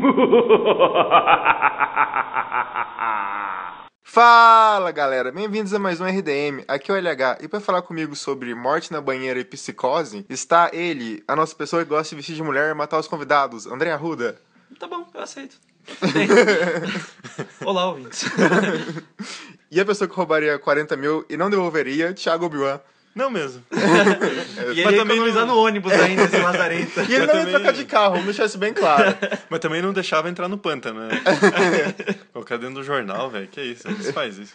Fala galera, bem-vindos a mais um RDM. Aqui é o LH e para falar comigo sobre morte na banheira e psicose está ele, a nossa pessoa que gosta de vestir de mulher e matar os convidados, André Arruda. Tá bom, eu aceito. Olá, ouvintes. e a pessoa que roubaria 40 mil e não devolveria, Thiago Obiwan. Não mesmo. e ele também economizar não... no ônibus ainda, esse lazarento. E ele não ia trocar de carro, vamos deixar isso bem claro. Mas também não deixava entrar no pântano, né? Colocar dentro do jornal, velho, que isso, não faz isso.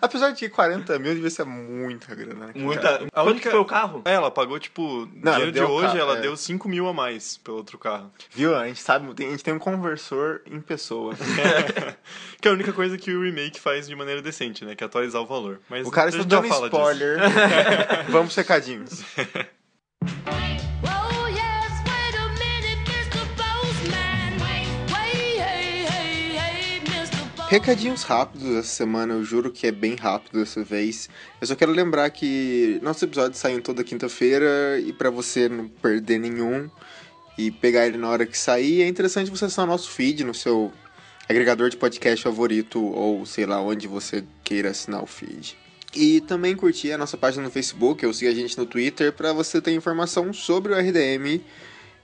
Apesar de que 40 mil devia ser muita grana. Né? Muita. A Quanto única... foi o carro? É, ela pagou, tipo, não, dinheiro de hoje, carro, ela é. deu 5 mil a mais pelo outro carro. Viu? A gente sabe, a gente tem um conversor em pessoa. que é a única coisa que o remake faz de maneira decente, né? Que é atualizar o valor. Mas o cara está dando spoiler Vamos recadinhos. Recadinhos rápidos essa semana, eu juro que é bem rápido dessa vez. Eu só quero lembrar que nossos episódios saem toda quinta-feira e para você não perder nenhum e pegar ele na hora que sair, é interessante você assinar nosso feed no seu agregador de podcast favorito ou sei lá onde você queira assinar o feed. E também curtir a nossa página no Facebook, ou seguir a gente no Twitter, para você ter informação sobre o RDM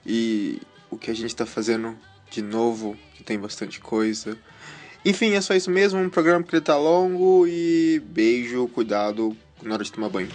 e o que a gente está fazendo de novo, que tem bastante coisa. Enfim, é só isso mesmo, um programa que tá longo e beijo, cuidado na hora de tomar banho.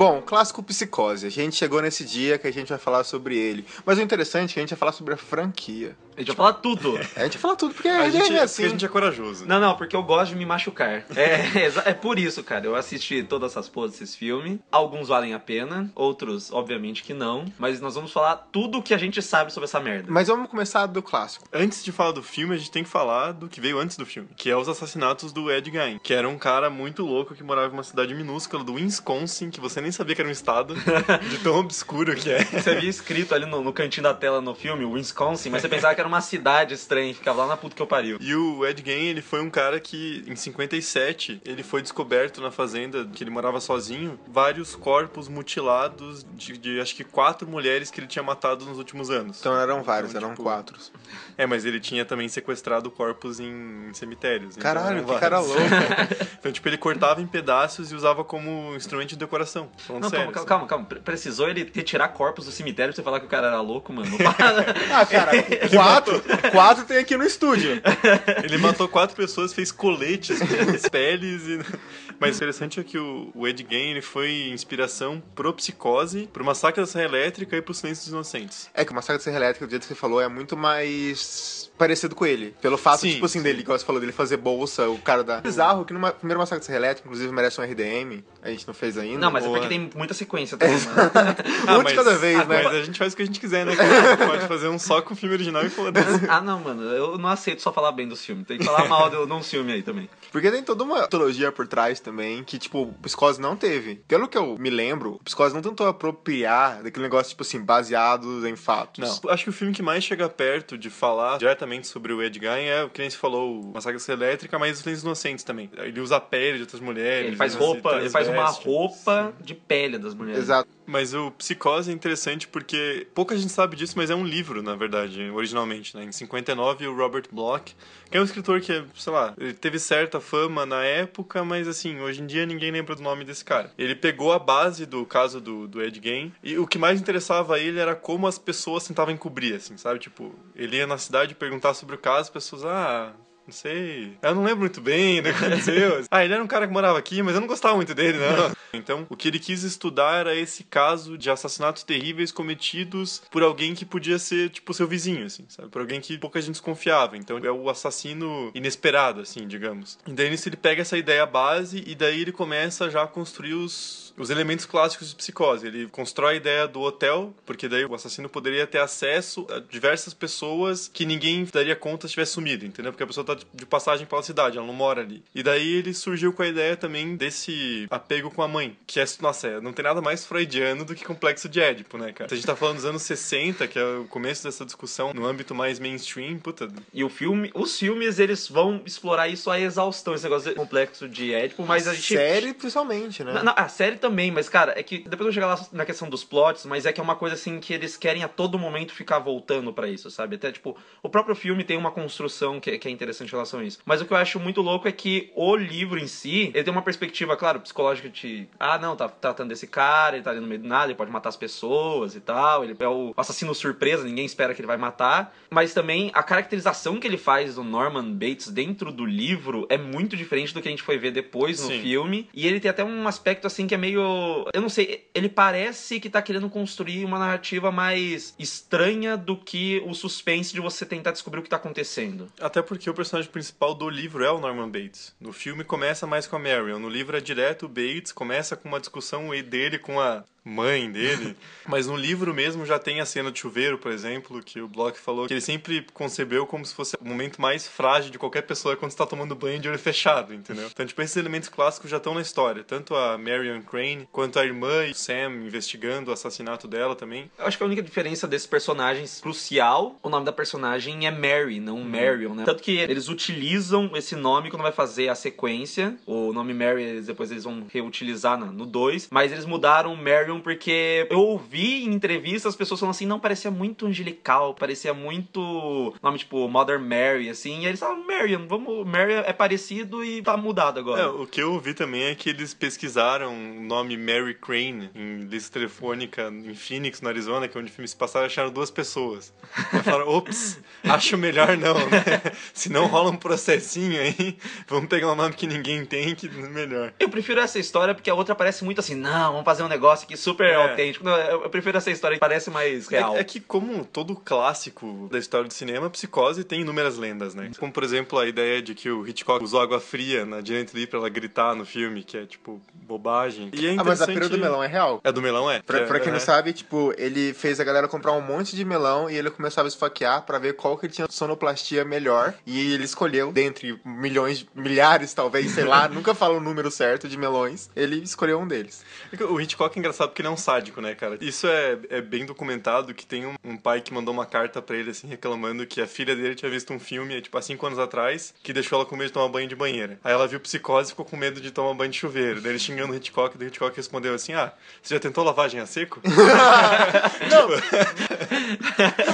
Bom, clássico Psicose. A gente chegou nesse dia que a gente vai falar sobre ele. Mas o interessante é que a gente vai falar sobre a franquia. A gente vai falar tudo. a gente vai falar tudo, porque a, a gente, é assim. a gente é corajoso. Não, não, porque eu gosto de me machucar. É, é, é por isso, cara. Eu assisti todas essas poses desse filme. Alguns valem a pena, outros, obviamente, que não. Mas nós vamos falar tudo o que a gente sabe sobre essa merda. Mas vamos começar do clássico. Antes de falar do filme, a gente tem que falar do que veio antes do filme, que é os assassinatos do Ed Gein, que era um cara muito louco que morava em uma cidade minúscula do Wisconsin, que você nem sabia que era um estado de tão obscuro que é. Você via escrito ali no, no cantinho da tela no filme, Wisconsin, mas você pensava que era uma cidade estranha, ficava lá na puta que eu pariu. E o Ed Gein, ele foi um cara que, em 57, ele foi descoberto na fazenda que ele morava sozinho, vários corpos mutilados de, de acho que quatro mulheres que ele tinha matado nos últimos anos. Então eram vários, então, eram tipo, quatro. É, mas ele tinha também sequestrado corpos em, em cemitérios. Então Caralho, então que cara louco. então, tipo, ele cortava em pedaços e usava como instrumento de decoração. Falando Não, sério, calma, calma, calma, calma. Precisou ele retirar corpos do cemitério pra você falar que o cara era louco, mano? ah, cara, quatro, quatro tem aqui no estúdio. Ele matou quatro pessoas, fez coletes com peles e... Mas o interessante é que o, o Ed Gein ele foi inspiração pro Psicose, pro Massacre da Serra Elétrica e pro Silêncio dos Inocentes. É que o Massacre da Serra Elétrica, do jeito que você falou, é muito mais parecido com ele. Pelo fato, sim, tipo assim, sim. dele, igual você falou, dele fazer bolsa, o cara da... Bizarro que no primeiro Massacre da Serra inclusive, merece um RDM, a gente não fez ainda. Não, mas é porque tem muita sequência também, ah, um de cada vez, ah, né? Mas a gente faz o que a gente quiser, né? Pode fazer um só com o filme original e foda-se. Ah, não, mano, eu não aceito só falar bem dos filmes. Tem que falar mal de um filme aí também. Porque tem toda uma mitologia por trás também, que, tipo, o Psicose não teve. Pelo que eu me lembro, o Psicose não tentou apropriar daquele negócio, tipo assim, baseado em fatos. Não. Acho que o filme que mais chega perto de falar diretamente sobre o Ed Gein é, o que nem se falou, o Massacre Elétrica, mas os Lentes Inocentes também. Ele usa a pele de outras mulheres. Ele faz roupa, ele faz uma roupa de pele das mulheres. Exato. Mas o Psicose é interessante porque pouca gente sabe disso, mas é um livro, na verdade, originalmente. Né? Em 59, o Robert Bloch, que é um escritor que, sei lá, ele teve certa fama na época, mas assim, hoje em dia ninguém lembra do nome desse cara. Ele pegou a base do caso do, do Ed Gein e o que mais interessava a ele era como as pessoas tentavam encobrir, assim, sabe? Tipo, ele ia na cidade perguntar sobre o caso, as pessoas, ah, não sei. Eu não lembro muito bem do que aconteceu. ah, ele era um cara que morava aqui, mas eu não gostava muito dele, não. Então, o que ele quis estudar era esse caso de assassinatos terríveis cometidos por alguém que podia ser, tipo, seu vizinho, assim, sabe? Por alguém que pouca gente desconfiava. Então, é o assassino inesperado, assim, digamos. E daí, nisso, ele pega essa ideia base e daí ele começa já a construir os os elementos clássicos de psicose. Ele constrói a ideia do hotel, porque daí o assassino poderia ter acesso a diversas pessoas que ninguém daria conta se tivesse sumido, entendeu? Porque a pessoa tá de passagem pela cidade, ela não mora ali. E daí ele surgiu com a ideia também desse apego com a mãe, que é, nossa, não tem nada mais freudiano do que complexo de Édipo, né, cara? Se a gente tá falando dos anos 60, que é o começo dessa discussão no âmbito mais mainstream, puta. E o filme, os filmes, eles vão explorar isso a exaustão, esse negócio de complexo de Édipo, mas a gente... Série, principalmente, né? Não, não, a série também, mas, cara, é que depois eu vou chegar lá na questão dos plots, mas é que é uma coisa assim que eles querem a todo momento ficar voltando para isso, sabe? Até, tipo, o próprio filme tem uma construção que, que é interessante em relação a isso. Mas o que eu acho muito louco é que o livro em si, ele tem uma perspectiva, claro, psicológica de. Ah, não, tá tratando desse cara, ele tá ali no meio do nada, ele pode matar as pessoas e tal. Ele é o assassino surpresa, ninguém espera que ele vai matar. Mas também a caracterização que ele faz do Norman Bates dentro do livro é muito diferente do que a gente foi ver depois no Sim. filme. E ele tem até um aspecto assim que é meio. Eu não sei, ele parece que tá querendo construir uma narrativa mais estranha do que o suspense de você tentar descobrir o que tá acontecendo. Até porque o personagem principal do livro é o Norman Bates. No filme começa mais com a Marion, no livro é direto o Bates, começa com uma discussão dele com a mãe dele. Mas no livro mesmo já tem a cena de chuveiro, por exemplo, que o Bloch falou que ele sempre concebeu como se fosse o momento mais frágil de qualquer pessoa quando está tomando banho de olho fechado, entendeu? Então, tipo, esses elementos clássicos já estão na história. Tanto a Marion Crane, quanto a irmã e o Sam investigando o assassinato dela também. Eu acho que a única diferença desses personagens crucial, o nome da personagem é Mary, não Marion, né? Tanto que eles utilizam esse nome quando vai fazer a sequência. O nome Mary, eles- depois eles vão reutilizar no 2, mas eles mudaram Marion porque eu ouvi em entrevistas as pessoas falando assim, não, parecia muito angelical, parecia muito nome tipo Mother Mary, assim, e eles falaram, Marion, vamos, Mary é parecido e tá mudado agora. É, o que eu ouvi também é que eles pesquisaram o nome Mary Crane em lista telefônica em Phoenix, no Arizona, que é onde o filme se passava, e acharam duas pessoas. Aí falaram, ops, acho melhor não, né? Senão rola um processinho aí, vamos pegar um nome que ninguém tem, que é melhor. Eu prefiro essa história porque a outra parece muito assim, não, vamos fazer um negócio aqui super É. autêntico. Não, eu, eu prefiro essa história que parece mais real. É, é que, como todo clássico da história do cinema, Psicose tem inúmeras lendas, né? Como, por exemplo, a ideia de que o Hitchcock usou água fria na Janet Lee pra ela gritar no filme, que é, tipo, bobagem. E é Ah, mas a pira do melão é real. É do melão, é? Pra, É, pra quem é. não sabe, tipo, ele fez a galera comprar um monte de melão e ele começava a esfaquear pra ver qual que tinha sonoplastia melhor. E ele escolheu, dentre milhões, milhares talvez, sei lá, nunca fala o número certo de melões, ele escolheu um deles. O Hitchcock é porque ele é um sádico, né, cara? Isso é, é bem documentado, que tem um, um pai que mandou uma carta pra ele, assim, reclamando que a filha dele tinha visto um filme, tipo, há cinco anos atrás, que deixou ela com medo de tomar banho de banheira. Aí ela viu psicose e ficou com medo de tomar banho de chuveiro. Daí ele xingando o Hitchcock, daí o Hitchcock respondeu assim, ah, você já tentou lavagem a seco? Não,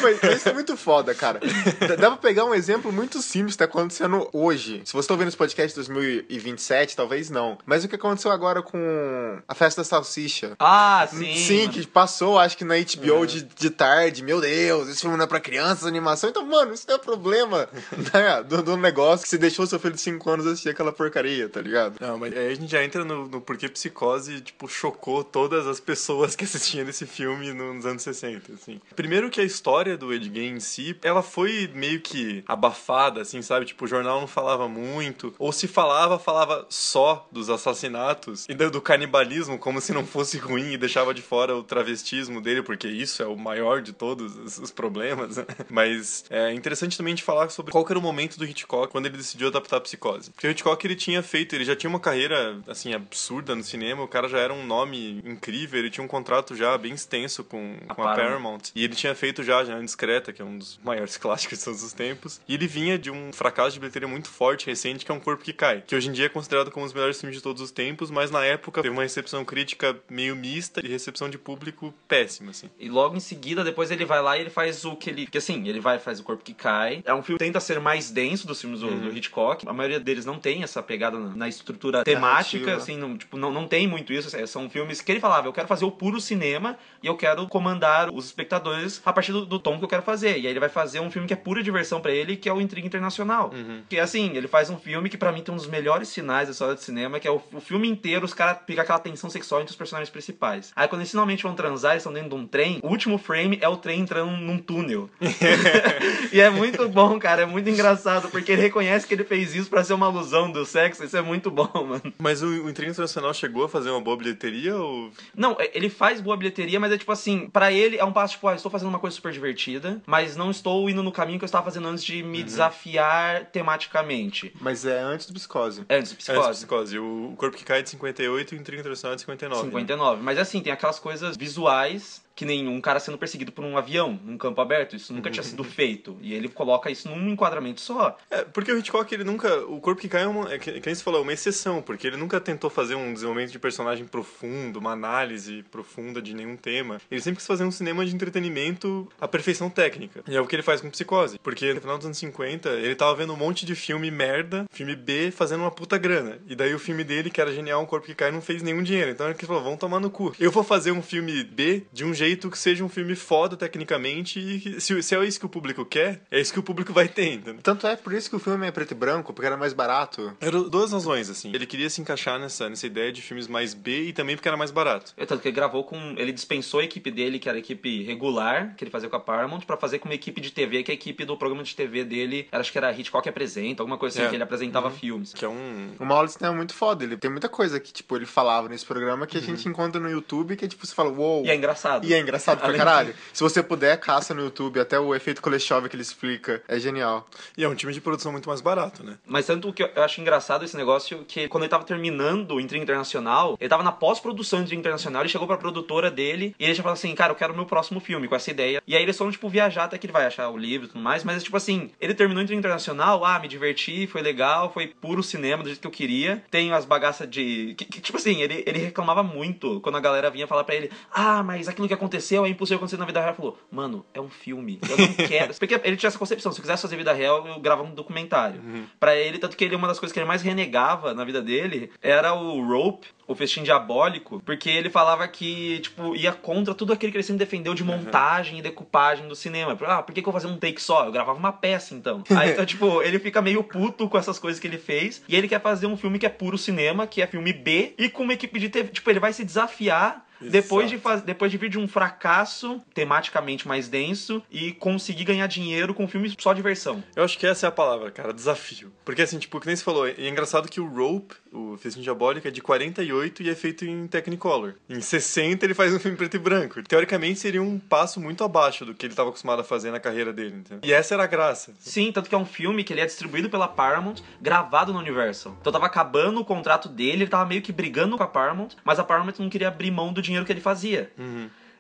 mas isso é muito foda, cara. Dá- Dá pra pegar um exemplo muito simples que tá acontecendo hoje. Se você tá ouvindo esse podcast em 2027, talvez não. Mas o que aconteceu agora com a festa da salsicha? Ah, sim. Sim, mano. que passou, acho que na HBO de, de tarde. Meu Deus, esse filme não é pra crianças, animação. Então, mano, isso não é problema né, do, do negócio que você deixou seu filho de 5 anos assistir aquela porcaria, tá ligado? Não, mas aí a gente já entra no, no porquê Psicose, tipo, chocou todas as pessoas que assistiam esse filme nos anos 60, assim. Primeiro que a história do Ed Gein em si, ela foi meio que abafada, assim, sabe? Tipo, o jornal não falava muito, ou se falava, falava só dos assassinatos e do, do canibalismo, como se não fosse ruim e deixava de fora o travestismo dele, porque isso é o maior de todos os, problemas, né? Mas é interessante também a gente falar sobre qual era o momento do Hitchcock quando ele decidiu adaptar a Psicose. Porque o Hitchcock, ele tinha feito, ele já tinha uma carreira, assim, absurda no cinema, o cara já era um nome incrível, ele tinha um contrato já bem extenso com, com a Paramount. E ele tinha feito já Janela Discreta, que é um dos maiores clássicos de todos os tempos. E ele vinha de um fracasso de bilheteria muito forte, recente, que é Um Corpo que Cai. Que hoje em dia é considerado como um dos melhores filmes de todos os tempos, mas na época teve uma recepção crítica meio mista e recepção de público péssima, assim. E logo em seguida, depois ele vai lá e ele faz o que ele. Porque assim, ele vai faz o corpo que cai. É um filme que tenta ser mais denso dos filmes do, Uhum. do Hitchcock. A maioria deles não tem essa pegada na, na estrutura temática, Narrativa. assim, não, tipo, não, não tem muito isso. assim, São filmes que ele falava, eu quero fazer o puro cinema e eu quero comandar os espectadores a partir do, do tom que eu quero fazer. E aí ele vai fazer um filme que é pura diversão pra ele, que é o Intriga Internacional. Que assim, ele faz um filme que pra mim tem um dos melhores sinais da história do cinema, que é o, o filme inteiro, os caras pegam aquela tensão sexual entre os personagens principais. Aí quando eles finalmente vão transar, eles estão dentro de um trem, o último frame é o trem entrando num túnel. e é muito bom, cara, é muito engraçado, porque ele reconhece que ele fez isso pra ser uma alusão do sexo, isso é muito bom, mano. Mas o, o Intriga Internacional chegou a fazer uma boa bilheteria ou... Não, é, ele faz boa bilheteria, mas é tipo assim, pra ele é um passo, tipo, ah, estou fazendo uma coisa super divertida, mas não estou indo no caminho que eu estava fazendo antes de me desafiar tematicamente. Mas é antes do Psicose. É, antes do É, psicose. psicose. O, Corpo que Cai é de 58 e o Intriga Internacional é de 59. né? 59. Mas assim, tem aquelas coisas visuais que nem um cara sendo perseguido por um avião num campo aberto. Isso nunca tinha sido feito. E ele coloca isso num enquadramento só. É, porque o Hitchcock, ele nunca... O Corpo que Cai é, uma, é que, que nem você falou, é uma exceção, porque ele nunca tentou fazer um desenvolvimento de personagem profundo, uma análise profunda de nenhum tema. Ele sempre quis fazer um cinema de entretenimento à perfeição técnica. E é o que ele faz com Psicose. Porque no final dos anos 50, ele tava vendo um monte de filme merda, filme B, fazendo uma puta grana. E daí o filme dele, que era genial, Um Corpo que Cai, não fez nenhum dinheiro. Então ele falou, vamos tomar no cu. Eu vou fazer um filme B de um jeito que seja um filme foda tecnicamente e que, se, se é isso que o público quer, é isso que o público vai ter, entendeu? Tanto é por isso que o filme é preto e branco, porque era mais barato. Eram duas razões, assim. Ele queria se encaixar nessa, nessa ideia de filmes mais B e também porque era mais barato. É tanto que ele gravou com. Ele dispensou a equipe dele, que era a equipe regular, que ele fazia com a Paramount, pra fazer com uma equipe de TV, que a equipe do programa de TV dele, era, acho que era Hitchcock Apresenta, alguma coisa assim, É. que ele apresentava filmes. Que é um. O Mauro é muito foda. Ele tem muita coisa que, tipo, ele falava nesse programa que a gente encontra no YouTube que, tipo, você fala, uou. E é engraçado. E é engraçado pra caralho. Se você puder, caça no YouTube. Até o efeito Kuleshov que ele explica. É genial. E é um time de produção muito mais barato, né? Mas tanto que eu acho engraçado esse negócio que quando ele tava terminando o Intriga Internacional, ele tava na pós-produção do Intriga Internacional, ele chegou pra produtora dele e ele já falou assim, cara, eu quero o meu próximo filme com essa ideia. E aí eles foram, tipo, viajar até que ele vai achar o livro e tudo mais, mas tipo assim, ele terminou o Intriga Internacional, ah, me diverti, foi legal, foi puro cinema do jeito que eu queria. Tem as bagaças de... que- que, tipo assim, ele, ele reclamava muito quando a galera vinha falar pra ele, ah, mas aquilo que aconteceu é impossível acontecer na vida real. Ele falou, mano, é um filme, eu não quero. Porque ele tinha essa concepção, se eu quisesse fazer vida real, eu gravava um documentário. Pra ele, tanto que ele, uma das coisas que ele mais renegava na vida dele era o Rope, o festim diabólico, porque ele falava que, tipo, ia contra tudo aquilo que ele sempre defendeu de montagem e decupagem do cinema. Ah, por que, que eu vou fazer um take só? Eu gravava uma peça, então. Aí, então, tipo, ele fica meio puto com essas coisas que ele fez, e ele quer fazer um filme que é puro cinema, que é filme B, e com uma equipe de TV. Tipo, ele vai se desafiar depois de, faz... Depois de vir de um fracasso tematicamente mais denso e conseguir ganhar dinheiro com filmes só diversão. Eu acho que essa é a palavra, cara, desafio. Porque assim, tipo, que nem você falou, é engraçado que o Rope, o Festim Diabólico, é de 48 e é feito em Technicolor. Em 60 ele faz um filme preto e branco. Teoricamente seria um passo muito abaixo do que ele estava acostumado a fazer na carreira dele, entendeu? E essa era a graça. Sim, tanto que é um filme que ele é distribuído pela Paramount, gravado na Universal. Então tava acabando o contrato dele, ele tava meio que brigando com a Paramount, mas a Paramount não queria abrir mão do dinheiro que ele fazia.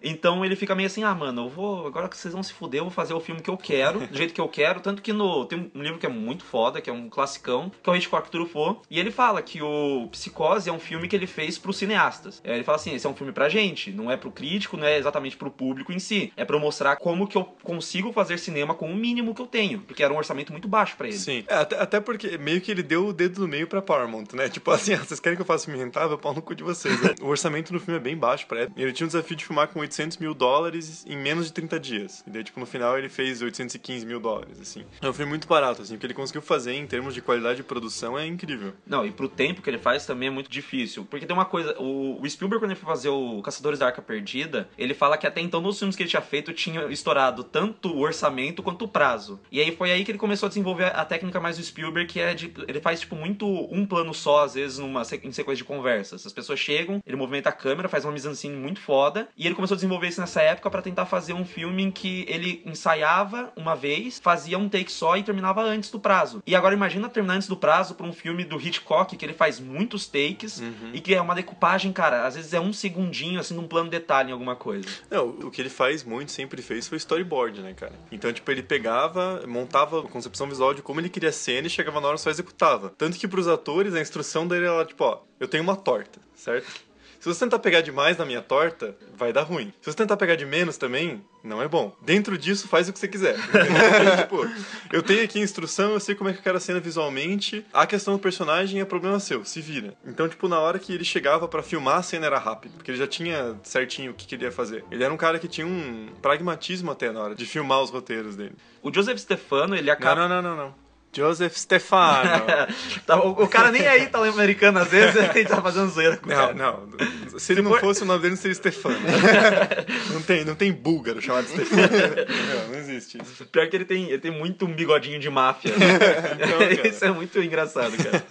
Então ele fica meio assim, ah, mano, eu vou. Agora que vocês vão se fuder, eu vou fazer o filme que eu quero, do jeito que eu quero. Tanto que no. Tem um livro que é muito foda, que é um classicão, que é o Hitchcock Truffaut. E ele fala que o Psicose é um filme que ele fez pros cineastas. É, Ele fala assim: esse é um filme pra gente, não é pro crítico, não é exatamente pro público em si. É pra eu mostrar como que eu consigo fazer cinema com o mínimo que eu tenho. Porque era um orçamento muito baixo pra ele. Sim. É, até, até porque meio que ele deu o dedo no meio pra Paramount, né? Tipo assim, ah, vocês querem que eu faça filme rentável? Pau no cu de vocês. né? O orçamento do filme é bem baixo pra época. Ele tinha um desafio de filmar com 800 mil dólares em menos de 30 dias. E daí, tipo, no final ele fez 815 mil dólares, assim. Um filme muito barato, assim. O que ele conseguiu fazer em termos de qualidade de produção é incrível. Não, e pro tempo que ele faz também é muito difícil. Porque tem uma coisa, o, o Spielberg, quando ele foi fazer o Caçadores da Arca Perdida, ele fala que até então nos filmes que ele tinha feito tinha estourado tanto o orçamento quanto o prazo. E aí foi aí que ele começou a desenvolver a técnica mais do Spielberg, que é de. Ele faz, tipo, muito um plano só, às vezes, numa em sequência de conversas. As pessoas chegam, ele movimenta a câmera, faz uma mise-en-scène muito foda. E ele começou a desenvolver isso nessa época pra tentar fazer um filme em que ele ensaiava uma vez, fazia um take só e terminava antes do prazo. E agora imagina terminar antes do prazo pra um filme do Hitchcock, que ele faz muitos takes e que é uma decupagem, cara, às vezes é um segundinho, assim, num plano detalhe em alguma coisa. Não, o que ele faz muito, sempre fez, foi storyboard, né, cara? Então, tipo, ele pegava, montava a concepção visual de como ele queria a cena e chegava na hora só executava. Tanto que pros atores, a instrução dele era, tipo, ó, eu tenho uma torta, certo? Se você tentar pegar demais na minha torta, vai dar ruim. Se você tentar pegar de menos também, não é bom. Dentro disso, faz o que você quiser. Então, tipo, eu tenho aqui a instrução, eu sei como é que eu quero a cena visualmente. A questão do personagem é problema seu, se vira. Então, tipo, na hora que ele chegava pra filmar, a cena era rápida. Porque ele já tinha certinho o que queria fazer. Ele era um cara que tinha um pragmatismo até na hora de filmar os roteiros dele. O Joseph Stefano, ele Não, acaba. não, não, não, não. Joseph Stefano. Tá, o, cara nem é italo-americano, às vezes, ele tá fazendo zoeira com o Não, cara. não. Se ele não fosse, o nome dele não seria Stefano. não, tem, não tem búlgaro chamado Stefano. Não, não existe isso. Pior que ele tem, ele tem muito um bigodinho de máfia. Então, cara. Isso é muito engraçado, cara.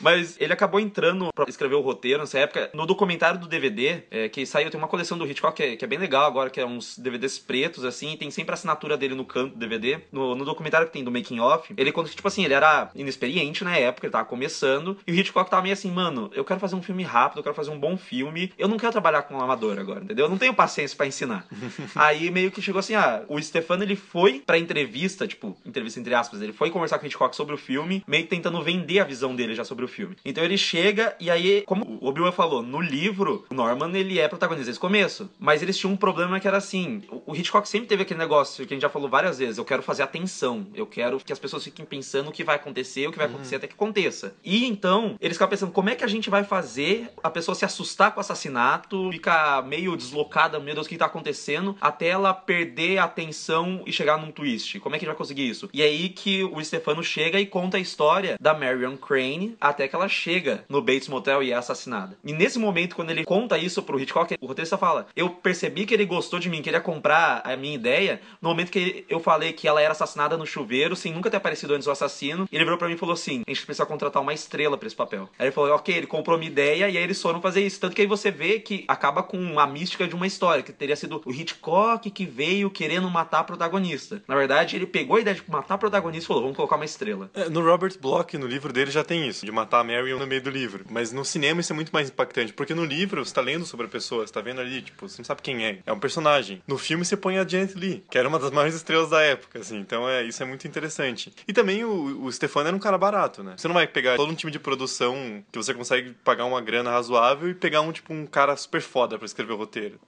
Mas ele acabou entrando pra escrever o roteiro nessa época. No documentário do DVD, é, que saiu, tem uma coleção do Hitchcock que é, que é bem legal agora, que é uns DVDs pretos, assim, e tem sempre a assinatura dele no canto do DVD. No, no documentário que tem do Making Off, ele conta que, tipo assim, ele era inexperiente na época, ele tava começando, e o Hitchcock tava meio assim, mano, eu quero fazer um filme rápido, eu quero fazer um bom filme, eu não quero trabalhar com um amador agora, entendeu? Eu não tenho paciência pra ensinar. Aí meio que chegou assim, ah, o Stefano ele foi pra entrevista, tipo, entrevista entre aspas, ele foi conversar com o Hitchcock sobre o filme, meio que tentando vender a visão dele já sobre o filme. Então ele chega e aí, como o Obi-Wan falou, no livro, o Norman ele é protagonista desde o começo, mas eles tinham um problema que era assim, o Hitchcock sempre teve aquele negócio que a gente já falou várias vezes, eu quero fazer atenção, eu quero que as pessoas fiquem pensando o que vai acontecer, o que vai acontecer até que aconteça. E então, eles ficavam pensando, como é que a gente vai fazer a pessoa se assustar com o assassinato, ficar meio deslocada, meu Deus, o que tá acontecendo, até ela perder a atenção e chegar num twist. Como é que a gente vai conseguir isso? E é aí que o Stefano chega e conta a história da Marion Crane até que ela chega no Bates Motel e é assassinada. E nesse momento, quando ele conta isso pro Hitchcock, o roteirista fala: Eu percebi que ele gostou de mim, queria comprar a minha ideia, no momento que eu falei que ela era assassinada no chuveiro, sem nunca ter aparecido antes o assassino. Ele virou pra mim e falou assim: A gente precisa contratar uma estrela pra esse papel. Aí ele falou: Ok, ele comprou minha ideia e aí eles foram fazer isso. Tanto que aí você vê que acaba com a mística de uma história, que teria sido o Hitchcock que veio querendo matar a protagonista. Na verdade, ele pegou a ideia de matar a protagonista e falou: Vamos colocar uma estrela. É, no Robert Bloch, no livro dele, já tem isso, de matar a Marion no meio do livro. Mas no cinema isso é muito mais impactante, porque no livro você tá lendo sobre a pessoa, você tá vendo ali, tipo, você não sabe quem é. É um personagem. No filme você põe a Janet Lee, que era uma das maiores estrelas da época, assim. Então é, isso é muito interessante. E também o, o Stefano era um cara barato, né? Você não vai pegar todo um time de produção que você consegue pagar uma grana razoável e pegar um, tipo, um cara super foda pra escrever o roteiro.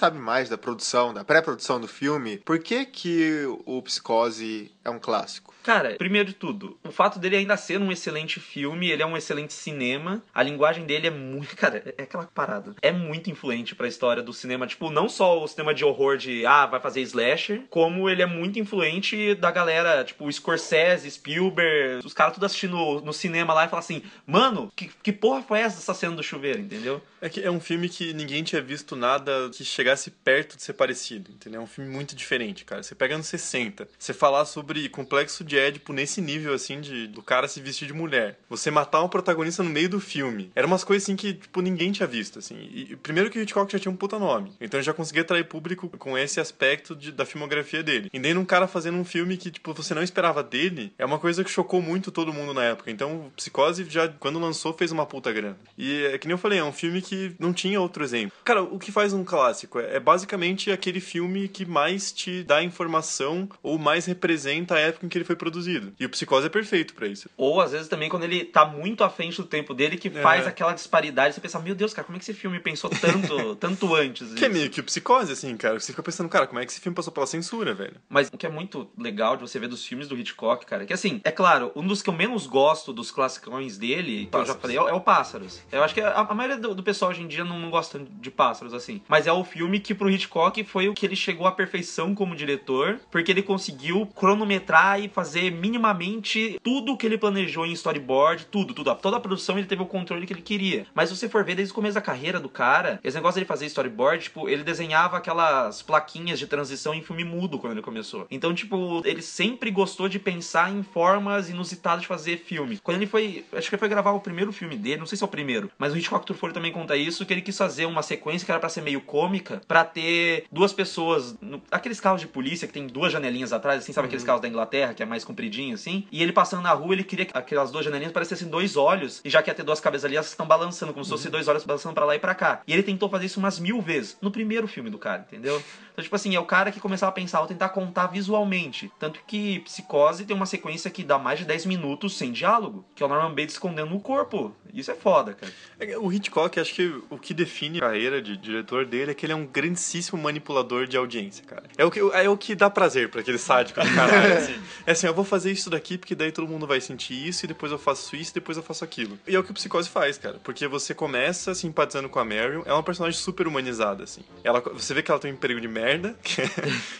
Sabe mais da produção, da pré-produção do filme, por que que o Psicose é um clássico? Cara, primeiro de tudo, o fato dele ainda ser um excelente filme, ele é um excelente cinema, a linguagem dele é muito. Cara, é aquela parada. É muito influente pra história do cinema. Tipo, não só o cinema de horror de, ah, vai fazer slasher, como ele é muito influente da galera, tipo, Scorsese, Spielberg, os caras tudo assistindo no, no cinema lá e falam assim, mano, que, que porra foi essa, essa cena do chuveiro, entendeu? É que é um filme que ninguém tinha visto nada que chegasse perto de ser parecido, entendeu? É um filme muito diferente, cara. Você pega nos 60, você falar sobre complexo de Édipo nesse nível, assim, de do cara se vestir de mulher. Você matar um protagonista no meio do filme. Era umas coisas, assim, que, tipo, ninguém tinha visto, assim. E primeiro que o Hitchcock já tinha um puta nome. Então já conseguia atrair público com esse aspecto de- da filmografia dele. E daí um cara fazendo um filme que, tipo, você não esperava dele, é uma coisa que chocou muito todo mundo na época. Então Psicose já, quando lançou, fez uma puta grana. E é que nem eu falei, é um filme que não tinha outro exemplo. Cara, o que faz um clássico é, é basicamente aquele filme que mais te dá informação ou mais representa a época em que ele foi produzido. E o Psicose é perfeito pra isso. Ou às vezes também quando ele tá muito à frente do tempo dele, que faz É. aquela disparidade, você pensa, meu Deus, cara, como é que esse filme pensou tanto, tanto antes? Que é isso?" meio que o Psicose, assim, cara. Você fica pensando, cara, como é que esse filme passou pela censura, velho? Mas o que é muito legal de você ver dos filmes do Hitchcock, cara, que assim, é claro, um dos que eu menos gosto dos classicões dele, que eu já falei, é, o- é o Pássaros. Eu acho que a, a maioria do, do pessoal hoje em dia não, não gosta de Pássaros, assim. Mas é o filme que pro Hitchcock foi o que ele chegou à perfeição como diretor, porque ele conseguiu cronometrar e fazer minimamente tudo que ele planejou em storyboard, tudo, tudo. Toda a produção ele teve o controle que ele queria. Mas se você for ver desde o começo da carreira do cara, esse negócio dele fazer storyboard, tipo, ele desenhava aquelas plaquinhas de transição em filme mudo quando ele começou. Então, tipo, ele sempre gostou de pensar em formas inusitadas de fazer filme. Quando ele foi, acho que ele foi gravar o primeiro filme dele, não sei se é o primeiro, mas o Hitchcock Truffaut também conta isso, que ele quis fazer uma sequência que era pra ser meio cômica econômica pra ter duas pessoas. No, aqueles carros de polícia que tem duas janelinhas atrás, assim, sabe aqueles carros da Inglaterra, que é mais compridinho, assim? E ele passando na rua, ele queria que aquelas duas janelinhas parecessem dois olhos. E já que ia ter duas cabeças ali, elas estão balançando, como se fossem dois olhos balançando pra lá e pra cá. E ele tentou fazer isso umas mil vezes. No primeiro filme do cara, entendeu? Então, tipo assim, é o cara que começava a pensar, vou tentar contar visualmente. Tanto que Psicose tem uma sequência que dá mais de 10 minutos sem diálogo. Que é o Norman Bates escondendo o corpo. Isso é foda, cara. É, O Hitchcock, acho que o que define a carreira de diretor dele é que ele é um grandíssimo manipulador de audiência, cara. É o que, é o que dá prazer pra aquele sádico do caralho, assim. É assim, eu vou fazer isso daqui porque daí todo mundo vai sentir isso e depois eu faço isso e depois eu faço aquilo. E é o que o Psicose faz, cara. Porque você começa simpatizando com a Marion, é uma personagem super humanizada, assim. Ela, você vê que ela tem um emprego de merda, que,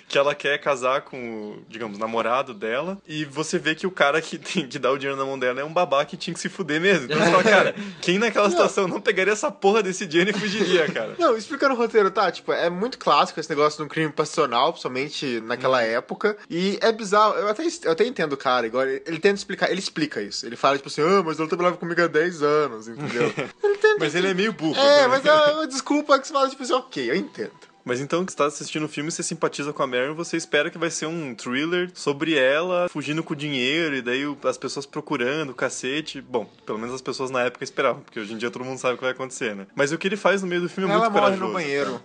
que ela quer casar com o, digamos, namorado dela, e você vê que o cara que, tem, que dá o dinheiro na mão dela é um babá que tinha que se fuder mesmo. Então você fala, cara, quem naquela situação não pegaria essa porra desse dinheiro e fugiria, cara? Não, explicando o roteiro, tá? Tipo, é muito clássico esse negócio de um crime passional, principalmente naquela época. E é bizarro. Eu até, eu até entendo o cara, igual ele, ele tenta explicar, ele explica isso. Ele fala, tipo assim, ah, mas ela trabalhava comigo há 10 anos, entendeu? ele tenta. Mas ele é meio burro. É, né? mas é uma desculpa que você fala, tipo assim, ok, eu entendo. Mas então, que você tá assistindo o filme, você simpatiza com a Marion, você espera que vai ser um thriller sobre ela fugindo com o dinheiro, e daí as pessoas procurando, o cacete. Bom, pelo menos as pessoas na época esperavam, porque hoje em dia todo mundo sabe o que vai acontecer, né? Mas o que ele faz no meio do filme é ela muito morre corajoso. no banheiro.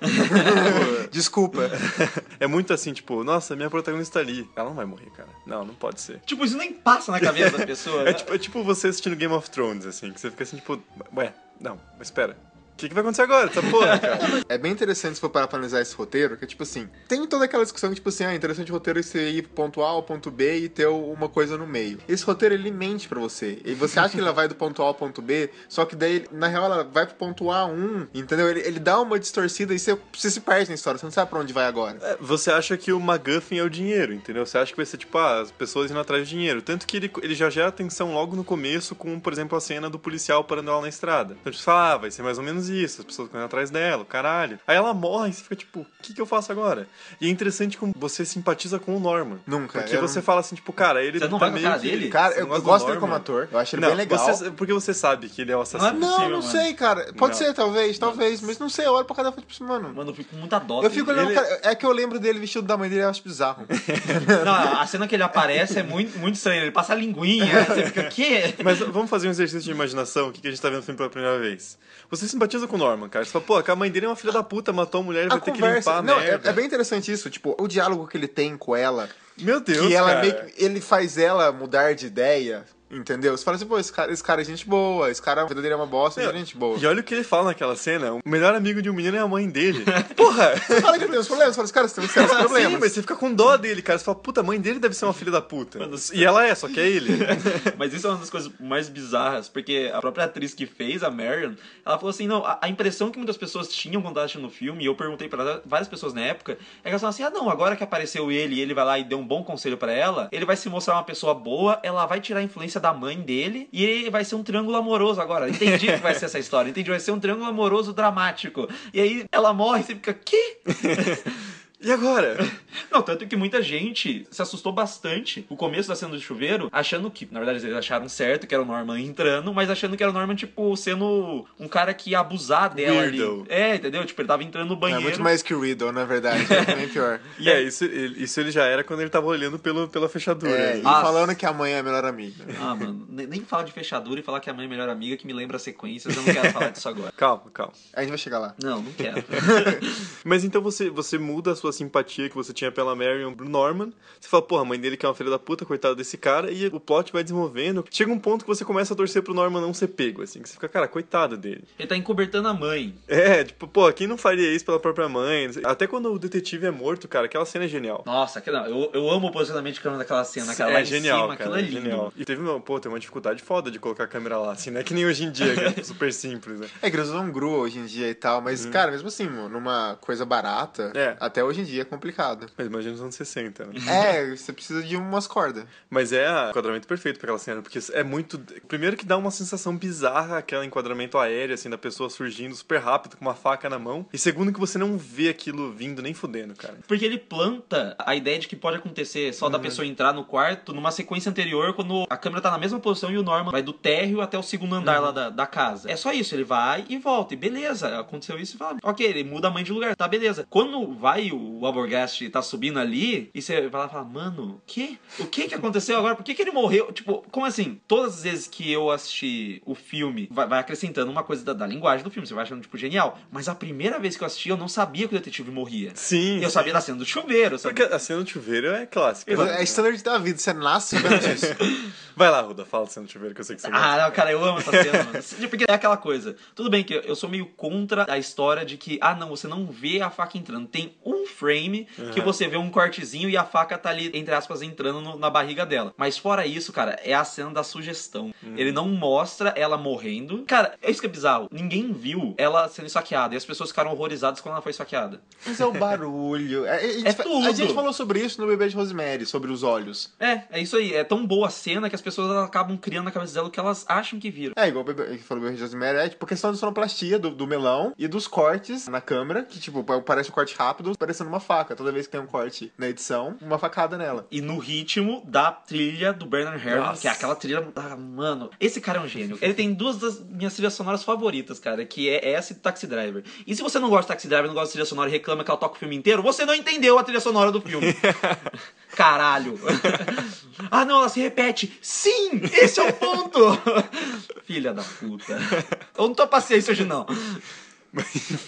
Desculpa. É muito assim, tipo, nossa, minha protagonista ali. Ela não vai morrer, cara. Não, não pode ser. Tipo, isso nem passa na cabeça da pessoa. né? É tipo, é tipo você assistindo Game of Thrones, assim, que você fica assim, tipo, ué, não, espera. O que, que vai acontecer agora? Essa porra, cara. É bem interessante se for parar pra analisar esse roteiro, que tipo assim, tem toda aquela discussão que, tipo assim, ah, é interessante o roteiro você ir pro ponto A ao ponto B e ter uma coisa no meio. Esse roteiro, ele mente pra você. E você acha que ela vai do ponto A ao ponto B, só que daí, na real, ela vai pro ponto A1, entendeu? Ele, ele dá uma distorcida e você, você se perde na história, você não sabe pra onde vai agora. É, Você acha que o MacGuffin é o dinheiro, entendeu? Você acha que vai ser tipo, ah, as pessoas indo atrás de dinheiro. Tanto que ele, ele já gera atenção logo no começo com, por exemplo, a cena do policial parando ela na estrada. Então, tipo, você fala, ah, vai ser mais ou menos isso, as pessoas correndo atrás dela, caralho. Aí ela morre e você fica tipo, o que, que eu faço agora? E é interessante como você simpatiza com o Norman. Nunca. Porque você não- fala assim, tipo, cara, ele Você não tá meio cara que... dele? Cara, eu, gosto dele como ator. Eu acho ele Não, bem legal. você- porque você sabe que ele é o assassino. Não é Não, possível, não mano. sei, cara. Pode Não. ser, talvez, talvez. Mas não sei, eu olho pra cada foto tipo, mano... Mano, eu fico com muita dó. Eu fico olhando, cara, é que eu lembro dele vestido da mãe dele e eu acho bizarro. Não, a cena que ele aparece é muito, muito estranha. Ele passa a linguinha. Você fica, o quê? Mas vamos fazer um exercício de imaginação, o que que a gente tá vendo no filme pela primeira vez. Você simpatiza com o Norman, cara. Você fala, pô, que a mãe dele é uma filha da puta, matou a mulher, ele vai ter que conversa. limpar a Não, é, é bem interessante isso. Tipo, o diálogo que ele tem com ela. Meu Deus, que ela cara. meio ele faz ela mudar de ideia. Entendeu? Você fala assim, pô, esse cara, esse cara é gente boa, esse cara, a vida dele é uma bosta, ele é gente boa. E olha o que ele fala naquela cena. O melhor amigo de um menino é a mãe dele. Porra! Você fala que tem uns problemas, você fala, esse cara, você tem uns sérios problemas. Sim, mas você fica com dó dele, cara. Você fala, puta, a mãe dele deve ser uma filha da puta. E ela é, só que é ele. Mas isso é uma das coisas mais bizarras, porque a própria atriz que fez, a Marion, ela falou assim, não, a, a impressão que muitas pessoas tinham quando estavam assistindo o filme, e eu perguntei pra várias pessoas na época, é que elas falaram assim, ah não, agora que apareceu ele e ele vai lá e deu um bom conselho pra ela, ele vai se mostrar uma pessoa boa, ela vai tirar a influência da mãe dele, e vai ser um triângulo amoroso agora. Entendi que vai ser essa história, entendi, vai ser um triângulo amoroso dramático. E aí ela morre e você fica, quê? E agora? Não, tanto que muita gente se assustou bastante no começo da cena do chuveiro, achando que, na verdade, eles acharam certo que era o Norman entrando, mas achando que era o Norman, tipo, sendo um cara que ia abusar dela Weirdo. ali. É, entendeu? Tipo, ele tava entrando no É banheiro. muito mais que o Riddle, na verdade. É bem pior. E é, isso, ele- isso ele já era quando ele tava olhando pelo, pela fechadura. É, e Ah, falando que a mãe é a melhor amiga. Ah, mano, nem, nem fala de fechadura e falar que a mãe é a melhor amiga que me lembra sequências, eu não quero falar disso agora. Calma, calma. A gente vai chegar lá. Não, não quero. Mas então você, você muda a sua simpatia que você tinha pela Marion pro Norman. Você fala, porra, a mãe dele que é uma filha da puta, coitada desse cara, e o plot vai desenvolvendo. Chega um ponto que você começa a torcer pro Norman não ser pego, assim, que você fica, cara, coitado dele. Ele tá encobertando a mãe. É, tipo, pô, quem não faria isso pela própria mãe? Até quando o detetive é morto, cara, aquela cena é genial. Nossa, que, não, eu, eu amo o posicionamento de câmera daquela cena, cara. é lá em genial, cima, cara, aquilo é é lindo. genial. E teve uma, pô, tem uma dificuldade foda de colocar a câmera lá, assim, não é que nem hoje em dia, que é super simples, né? É que eles usam GRU hoje em dia e tal, mas, cara, mesmo assim, mano, numa coisa barata, É. até hoje hoje em dia é complicado. Mas imagina nos anos 60, né? É, você precisa de umas cordas. Mas é o enquadramento perfeito pra aquela cena, porque é muito. Primeiro que dá uma sensação bizarra, aquele enquadramento aéreo, assim, da pessoa surgindo super rápido com uma faca na mão. E segundo que você não vê aquilo vindo nem fudendo, cara. Porque ele planta a ideia de que pode acontecer só da pessoa entrar no quarto numa sequência anterior, quando a câmera tá na mesma posição e o Norman vai do térreo até o segundo andar lá da, da casa. É só isso, ele vai e volta. E beleza, aconteceu isso e fala, ok, ele muda a mãe de lugar, tá beleza. Quando vai o Alborgast tá subindo ali, e você vai lá e fala, mano, que? O que que aconteceu agora? Por que que ele morreu? Tipo, como assim? Todas as vezes que eu assisti o filme, vai, vai acrescentando uma coisa da, da linguagem do filme, você vai achando, tipo, genial. Mas a primeira vez que eu assisti, eu não sabia que o detetive morria. Sim. E eu sabia da cena do chuveiro, sabe? Porque a cena do chuveiro é clássica. É standard da vida, você nasce disso. Vai lá, Ruda, fala da cena do chuveiro que eu sei que você. Ah, não, cara, eu amo essa cena, mano. Porque é aquela coisa. Tudo bem que eu sou meio contra a história de que, ah, não, você não vê a faca entrando. Tem um frame que você vê um cortezinho e a faca tá ali, entre aspas, entrando no- na barriga dela. Mas fora isso, cara, é a cena da sugestão. Ele não mostra ela morrendo. Cara, é isso que é bizarro. Ninguém viu ela sendo esfaqueada. E as pessoas ficaram horrorizadas quando ela foi esfaqueada. Mas é o barulho. É, É tudo. a gente falou sobre isso no Bebê de Rosemary, sobre os olhos. É, é isso aí. É tão boa a cena que as pessoas acabam criando na cabeça dela o que elas acham que viram. É, igual o Bebê, que falou Bebê de Rosemary, é tipo questão de sonoplastia do, do melão e dos cortes na câmera, que tipo, parece um corte rápido, parecendo uma faca. Toda vez que tem um corte na edição, uma facada nela. E no ritmo da trilha do Bernard Herrmann, que é aquela trilha. Ah, mano, esse cara é um gênio. Ele tem duas das minhas trilhas sonoras favoritas, cara, que é essa e do Taxi Driver. E se você não gosta de Taxi Driver, não gosta de trilha sonora e reclama que ela toca o filme inteiro, você não entendeu a trilha sonora do filme. Caralho. ah, não, ela se repete. Sim, esse é o ponto. Filha da puta. Eu não tô paciência hoje, não.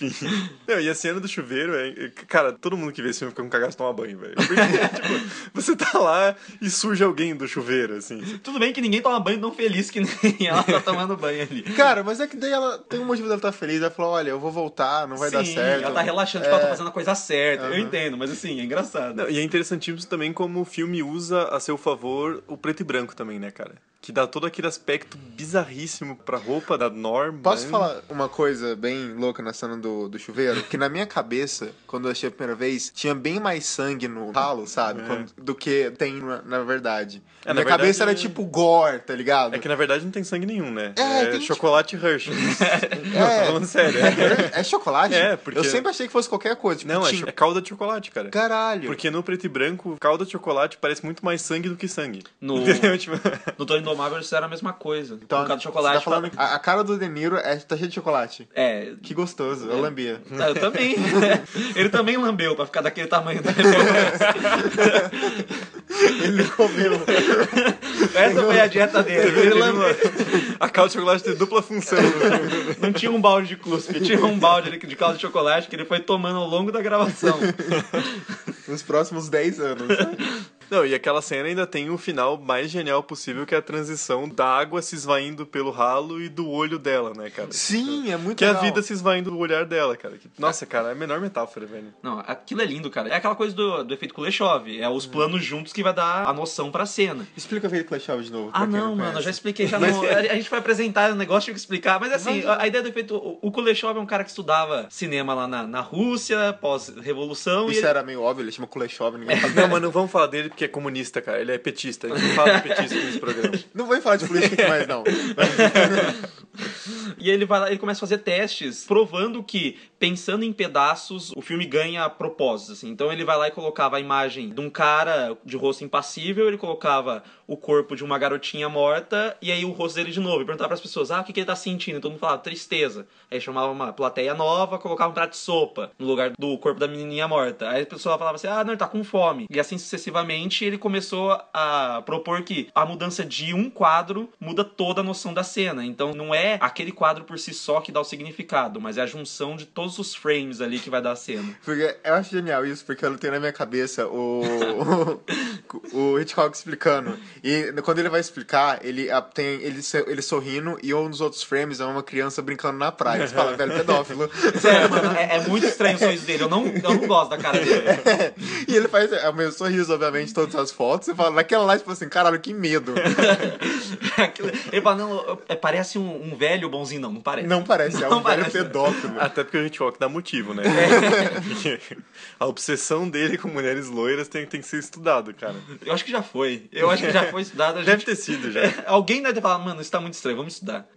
Enfim. Não, e a cena do chuveiro é. Cara, todo mundo que vê esse filme fica com cagaço e toma banho, velho. Porque, tipo, você tá lá e surge alguém do chuveiro, assim. Tudo bem que ninguém toma banho tão feliz que nem ela tá tomando banho ali. Cara, mas é que daí ela tem um motivo dela estar feliz. Ela falou: olha, eu vou voltar, não vai dar Sim, certo. Ela tá relaxando, É. tipo, ela tá fazendo a coisa certa. Eu Aham. entendo, mas assim, é engraçado. Não, e é interessantíssimo também como o filme usa a seu favor o preto e branco também, né, cara? Que dá todo aquele aspecto bizarríssimo pra roupa da Norma. Posso falar uma coisa bem louca na cena do, do chuveiro? Que na minha cabeça, quando eu achei a primeira vez, tinha bem mais sangue no ralo, sabe? É. Quando- do que tem na, na verdade. É, na minha cabeça verdade- era tipo gore, tá ligado? É que na verdade não tem sangue nenhum, né? É, É, tem, tipo- chocolate Hershey. É. Tô falando sério. É. É chocolate? É, porque- Eu sempre achei que fosse qualquer coisa. Tipo, Não, é, tinha- é calda de chocolate, cara. Caralho. Porque no preto e branco, calda de chocolate parece muito mais sangue do que sangue. No-? Tipo, No Tony Indomável eles fizeram a mesma coisa. Então, Por causa do chocolate. Você tá falando a, a cara do De Niro é, tá cheia de chocolate. É. Que gostoso, eu lambia. Ah, Eu também. Ele também lambeu pra ficar daquele tamanho dele. Ele comeu. Essa foi a dieta dele. Ele lambeu. a calda de chocolate tem dupla função. Não tinha um balde de cuspe, tinha um balde de caldo de chocolate que ele foi tomando ao longo da gravação. Nos próximos 10 anos. Não, e aquela cena ainda tem o final mais genial possível, que é a transição da água se esvaindo pelo ralo e do olho dela, né, cara? Sim, é muito Que é a legal. vida se esvaindo do olhar dela, cara. Que- Nossa, cara, é a menor metáfora, velho. Não, aquilo é lindo, cara. É aquela coisa do, do efeito Kuleshov. É os planos juntos que vai dar a noção pra cena. Explica o efeito Clash de novo. Ah, quem não, mano, eu já expliquei. Já não, a, a gente foi apresentar o negócio, tinha que explicar. Mas assim, a, a ideia do efeito. O, o Kuleshov é um cara que estudava cinema lá na, na Rússia, pós-revolução. Isso ele- era meio óbvio, ele chama Kuleshov, ninguém fala. Não, mas não vamos falar dele porque é comunista, cara. Ele é petista. A gente não fala de petista nesse programa. Não vou falar de política mais, não. E ele vai lá, ele começa a fazer testes, provando que, pensando em pedaços, o filme ganha propósitos, assim. Então ele vai lá e colocava a imagem de um cara de rosto impassível, ele colocava o corpo de uma garotinha morta, e aí o rosto dele de novo. E perguntava pras pessoas, ah, o que, que ele tá sentindo? E todo mundo falava, tristeza. Aí chamava uma plateia nova, colocava um prato de sopa no lugar do corpo da menininha morta. Aí a pessoa falava assim, ah, não, ele tá com fome. E assim sucessivamente, ele começou a propor que a mudança de um quadro muda toda a noção da cena. Então não é aquele quadro por si só que dá o significado, mas é a junção de todos os frames ali que vai dar a cena. Porque eu acho genial isso, porque eu tenho na minha cabeça o. o Hitchcock explicando. E quando ele vai explicar, ele tem ele, ele sorrindo e um dos outros frames é uma criança brincando na praia. Você fala, velho, pedófilo. Sério, mano, é, é muito estranho o sorriso dele. Eu não, eu não gosto da cara dele. e ele faz é o mesmo sorriso, obviamente, todas as fotos. Você fala, naquela lá, tipo assim, caralho, que medo. Ele fala, não, é, parece um, um velho bonzinho. Não, não parece. Não parece, é Não um velho parece. pedófilo. Até porque o Hitchcock dá motivo, né? Porque a obsessão dele com mulheres loiras tem, tem que ser estudado, cara. Eu acho que já foi. Eu acho que já foi estudado. A Deve gente... ter sido já. Alguém deve ter falado, mano, isso tá muito estranho, vamos estudar.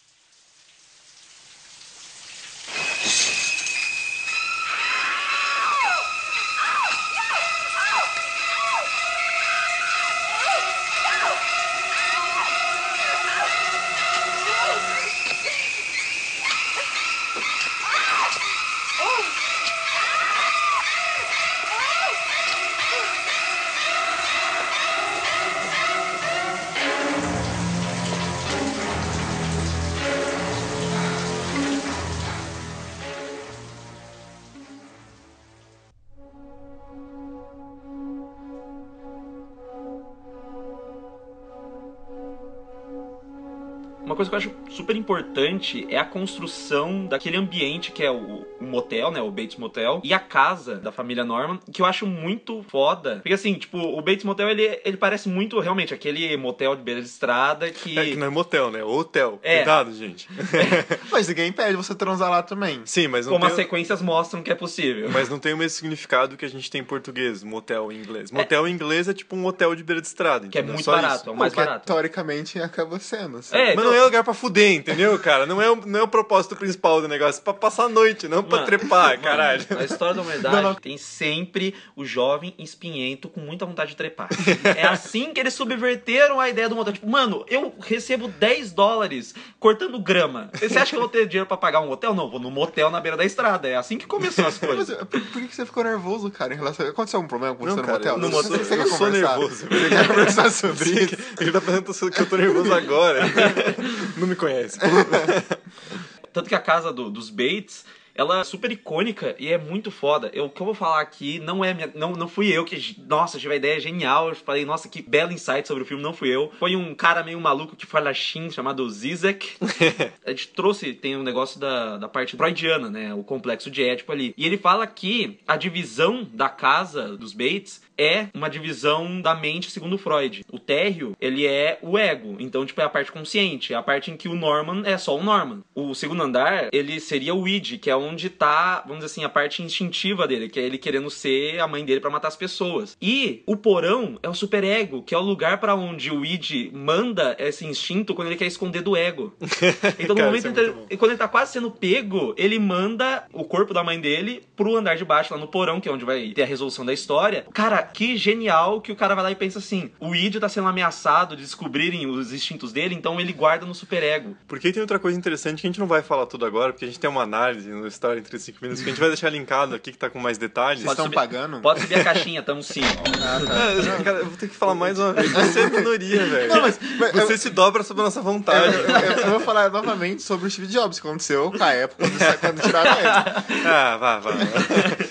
Super importante é a construção daquele ambiente que é o, o motel, né? O Bates Motel. E a casa da família Norman, que eu acho muito foda. Porque assim, tipo, o Bates Motel, ele, ele parece muito, realmente, aquele motel de beira de estrada que... É que não é motel, né? Hotel. É. Cuidado, gente. Mas ninguém impede você transar lá também. Sim, mas não Como as tem... sequências mostram que é possível. Mas não tem o mesmo significado que a gente tem em português, motel em inglês. É. Motel em inglês é tipo um hotel de beira de estrada. Que é muito Só barato, isso. é o mais Porque, barato. teoricamente, acaba sendo. Assim. É, Mas não é lugar pra fuder, entendeu, cara? Não é, o, não é o propósito principal do negócio. É pra passar a noite, não pra Mano, trepar, mano, caralho. Na história da humanidade Não, não. tem sempre o jovem espinhento com muita vontade de trepar. é assim que eles subverteram a ideia do motel. Tipo, mano, eu recebo 10 dólares cortando grama. Você acha que eu vou ter dinheiro pra pagar um hotel? Não, vou no motel na beira da estrada. É assim que começou as Mas, coisas. por, por que você ficou nervoso, cara, em relação... Aconteceu algum problema com Não, você no cara, motel? eu não Você- eu sou conversar? nervoso, Você quer conversar sobre isso? Ele tá pensando que eu tô nervoso agora. Não me conhece. Tanto que a casa do- dos Bates, ela é super icônica e é muito foda. Eu, o que eu vou falar aqui não é minha, não, não fui eu que, nossa, tive a ideia genial. Eu falei, nossa, que belo insight sobre o filme, não fui eu. Foi um cara meio maluco que fala Shin, chamado Zizek. a gente trouxe, tem um negócio da, da parte freudiana, né? O complexo de Édipo ali. E ele fala que a divisão da casa dos Bates é uma divisão da mente segundo Freud. O térreo, ele é o ego. Então, tipo, é a parte consciente. É a parte em que o Norman é só o Norman. O segundo andar, ele seria o id, que é onde tá, vamos dizer assim, a parte instintiva dele, que é ele querendo ser a mãe dele pra matar as pessoas. E o porão é o superego, que é o lugar pra onde o id manda esse instinto quando ele quer esconder do ego. Então, no Cara, momento é em que ele- quando ele tá quase sendo pego, ele manda o corpo da mãe dele pro andar de baixo, lá no porão, que é onde vai ter a resolução da história. Cara, que genial que o cara vai lá e pensa assim: o id tá sendo ameaçado de descobrirem os instintos dele, então ele guarda no superego. Porque tem outra coisa interessante que a gente não vai falar tudo agora, porque a gente tem uma análise no História em 35 Minutos que a gente vai deixar linkado aqui, que tá com mais detalhes. Vocês estão subir- pagando? Pode subir a caixinha, tamo sim. Ah, cara, eu vou ter que falar mais uma vez. Você é minoria, velho. Não, mas- mas Você eu- se dobra sob a nossa Eu, vontade. eu- eu vou falar novamente sobre o Steve Jobs, que aconteceu com a Apple quando, tiraram ele. Ah, vá, vá.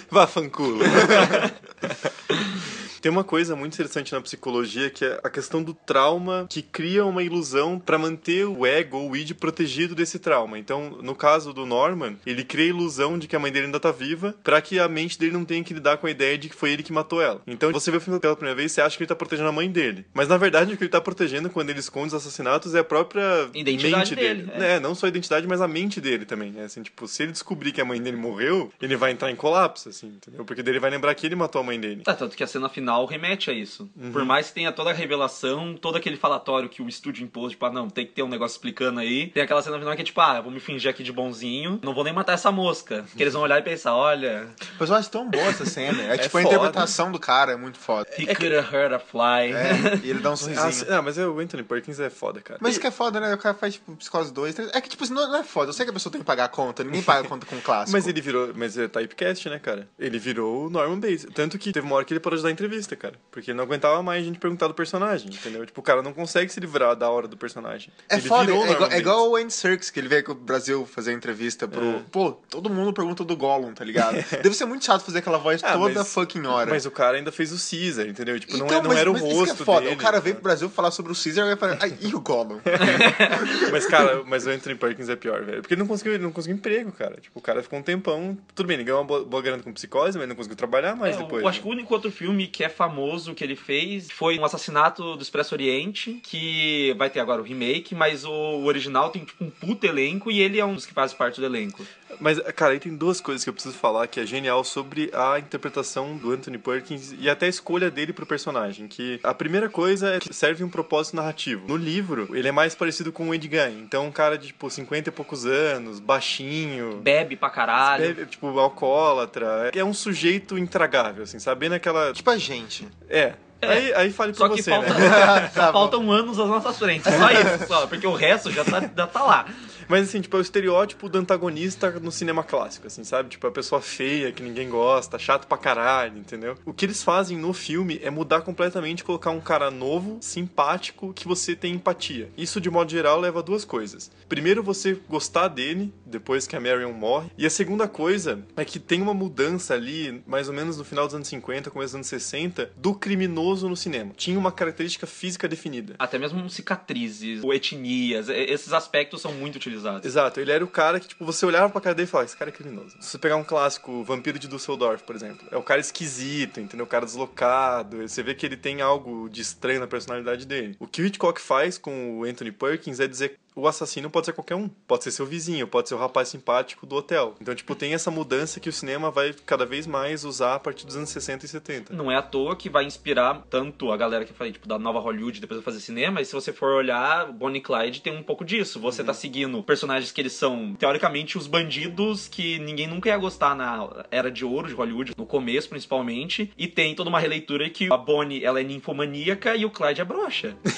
Vá, fanculo. Tem uma coisa muito interessante na psicologia que é a questão do trauma que cria uma ilusão para manter o ego ou o id protegido desse trauma. Então, no caso do Norman, ele cria a ilusão de que a mãe dele ainda tá viva para que a mente dele não tenha que lidar com a ideia de que foi ele que matou ela. Então, você vê o filme pela primeira vez, você acha que ele tá protegendo a mãe dele. Mas na verdade, o que ele tá protegendo quando ele esconde os assassinatos é a própria Identidade mente dele, dele. é. É, não só a identidade, mas a mente dele também. É assim, tipo, se ele descobrir que a mãe dele morreu, ele vai entrar em colapso, assim, entendeu? Porque daí ele vai lembrar que ele matou a mãe dele. Tá, tanto que a cena final remete a isso. Uhum. Por mais que tenha toda a revelação, todo aquele falatório que o estúdio impôs, tipo, ah, não, tem que ter um negócio explicando aí. Tem aquela cena final que é tipo, ah, vou me fingir aqui de bonzinho, não vou nem matar essa mosca. Que eles vão olhar e pensar, olha, Mas eu acho tão boa essa cena. É, tipo, a foda. interpretação do cara é muito foda. he could have hurt a fly. É, e ele dá um Ah, sorrisinho. se- ah, mas é, o Anthony Perkins é foda, cara. Mas isso que é foda, né? O cara faz, tipo, Psicose 2, 3. É que, tipo, isso não não é foda. Eu sei que a pessoa tem que pagar a conta. Ninguém paga a conta com clássico. Mas ele virou. Mas é typecast, né, cara? Ele virou o Norman Bates. Tanto que teve uma hora que ele parou de dar entrevista. Entrevista, cara. Porque ele não aguentava mais a gente perguntar do personagem, entendeu? Tipo, o cara não consegue se livrar da hora do personagem. É ele foda, virou é igual, é igual o Andy Serkis, que ele veio aqui pro Brasil fazer entrevista pro... É. Pô, todo mundo pergunta do Gollum, tá ligado? Deve ser muito chato fazer aquela voz Ah, toda mas- fucking hora. Mas o cara ainda fez o Caesar, entendeu? Tipo, não, é- Então, não mas- era o mas rosto é foda. dele. O cara veio pro Brasil falar sobre o Caesar e vai falar, ai, e o Gollum? Mas, cara, mas o Anthony Perkins é pior, velho. Porque ele não conseguiu, ele não conseguiu emprego, cara. Tipo, o cara ficou um tempão. Tudo bem, ele ganhou uma boa, boa grana com psicose, mas não conseguiu trabalhar mais É, depois. eu acho né? que o único outro filme que é famoso que ele fez foi um assassinato do Expresso Oriente, que vai ter agora o remake, mas o original tem tipo um puto elenco e ele é um dos que faz parte do elenco. Mas, cara, aí tem duas coisas que eu preciso falar que é genial sobre a interpretação do Anthony Perkins e até a escolha dele pro personagem. Que a primeira coisa é que serve um propósito narrativo. No livro, ele é mais parecido com o Ed Gein. Então, um cara de, tipo, 50 e poucos anos, baixinho, Bebe pra caralho. bebe, tipo, alcoólatra. É um sujeito intragável, assim, sabe? Naquela... tipo a gente. É. É. Aí, aí fale Só por que você, falta, né? só faltam anos às nossas frentes. Só isso, só. Porque o resto já tá, já tá lá. Mas assim, tipo, é o estereótipo do antagonista no cinema clássico, assim, sabe? Tipo, a pessoa feia, que ninguém gosta, chato pra caralho, entendeu? O que eles fazem no filme é mudar completamente, colocar um cara novo, simpático, que você tem empatia. Isso, de modo geral, leva a duas coisas. Primeiro, você gostar dele, depois que a Marion morre. E a segunda coisa é que tem uma mudança ali, mais ou menos no final dos anos 50, começo dos anos 60, do criminoso no cinema. Tinha uma característica física definida. Até mesmo cicatrizes, ou etnias, esses aspectos são muito utilizados. Exato, ele era o cara que, tipo, você olhava pra cara dele e falava, esse cara é criminoso. Se você pegar um clássico, Vampiro de Dusseldorf, por exemplo, é o cara esquisito, entendeu? O cara deslocado, você vê que ele tem algo de estranho na personalidade dele. O que o Hitchcock faz com o Anthony Perkins é dizer o assassino pode ser qualquer um. Pode ser seu vizinho, pode ser o rapaz simpático do hotel. Então, tipo, tem essa mudança que o cinema vai cada vez mais usar a partir dos anos 60 e 70. Não é à toa que vai inspirar tanto a galera que faz, tipo, da nova Hollywood depois vai fazer cinema, e se você for olhar, Bonnie e Clyde tem um pouco disso. Você tá seguindo personagens que eles são, teoricamente, os bandidos que ninguém nunca ia gostar na era de ouro de Hollywood, no começo principalmente, e tem toda uma releitura que a Bonnie, ela é ninfomaníaca e o Clyde é broxa.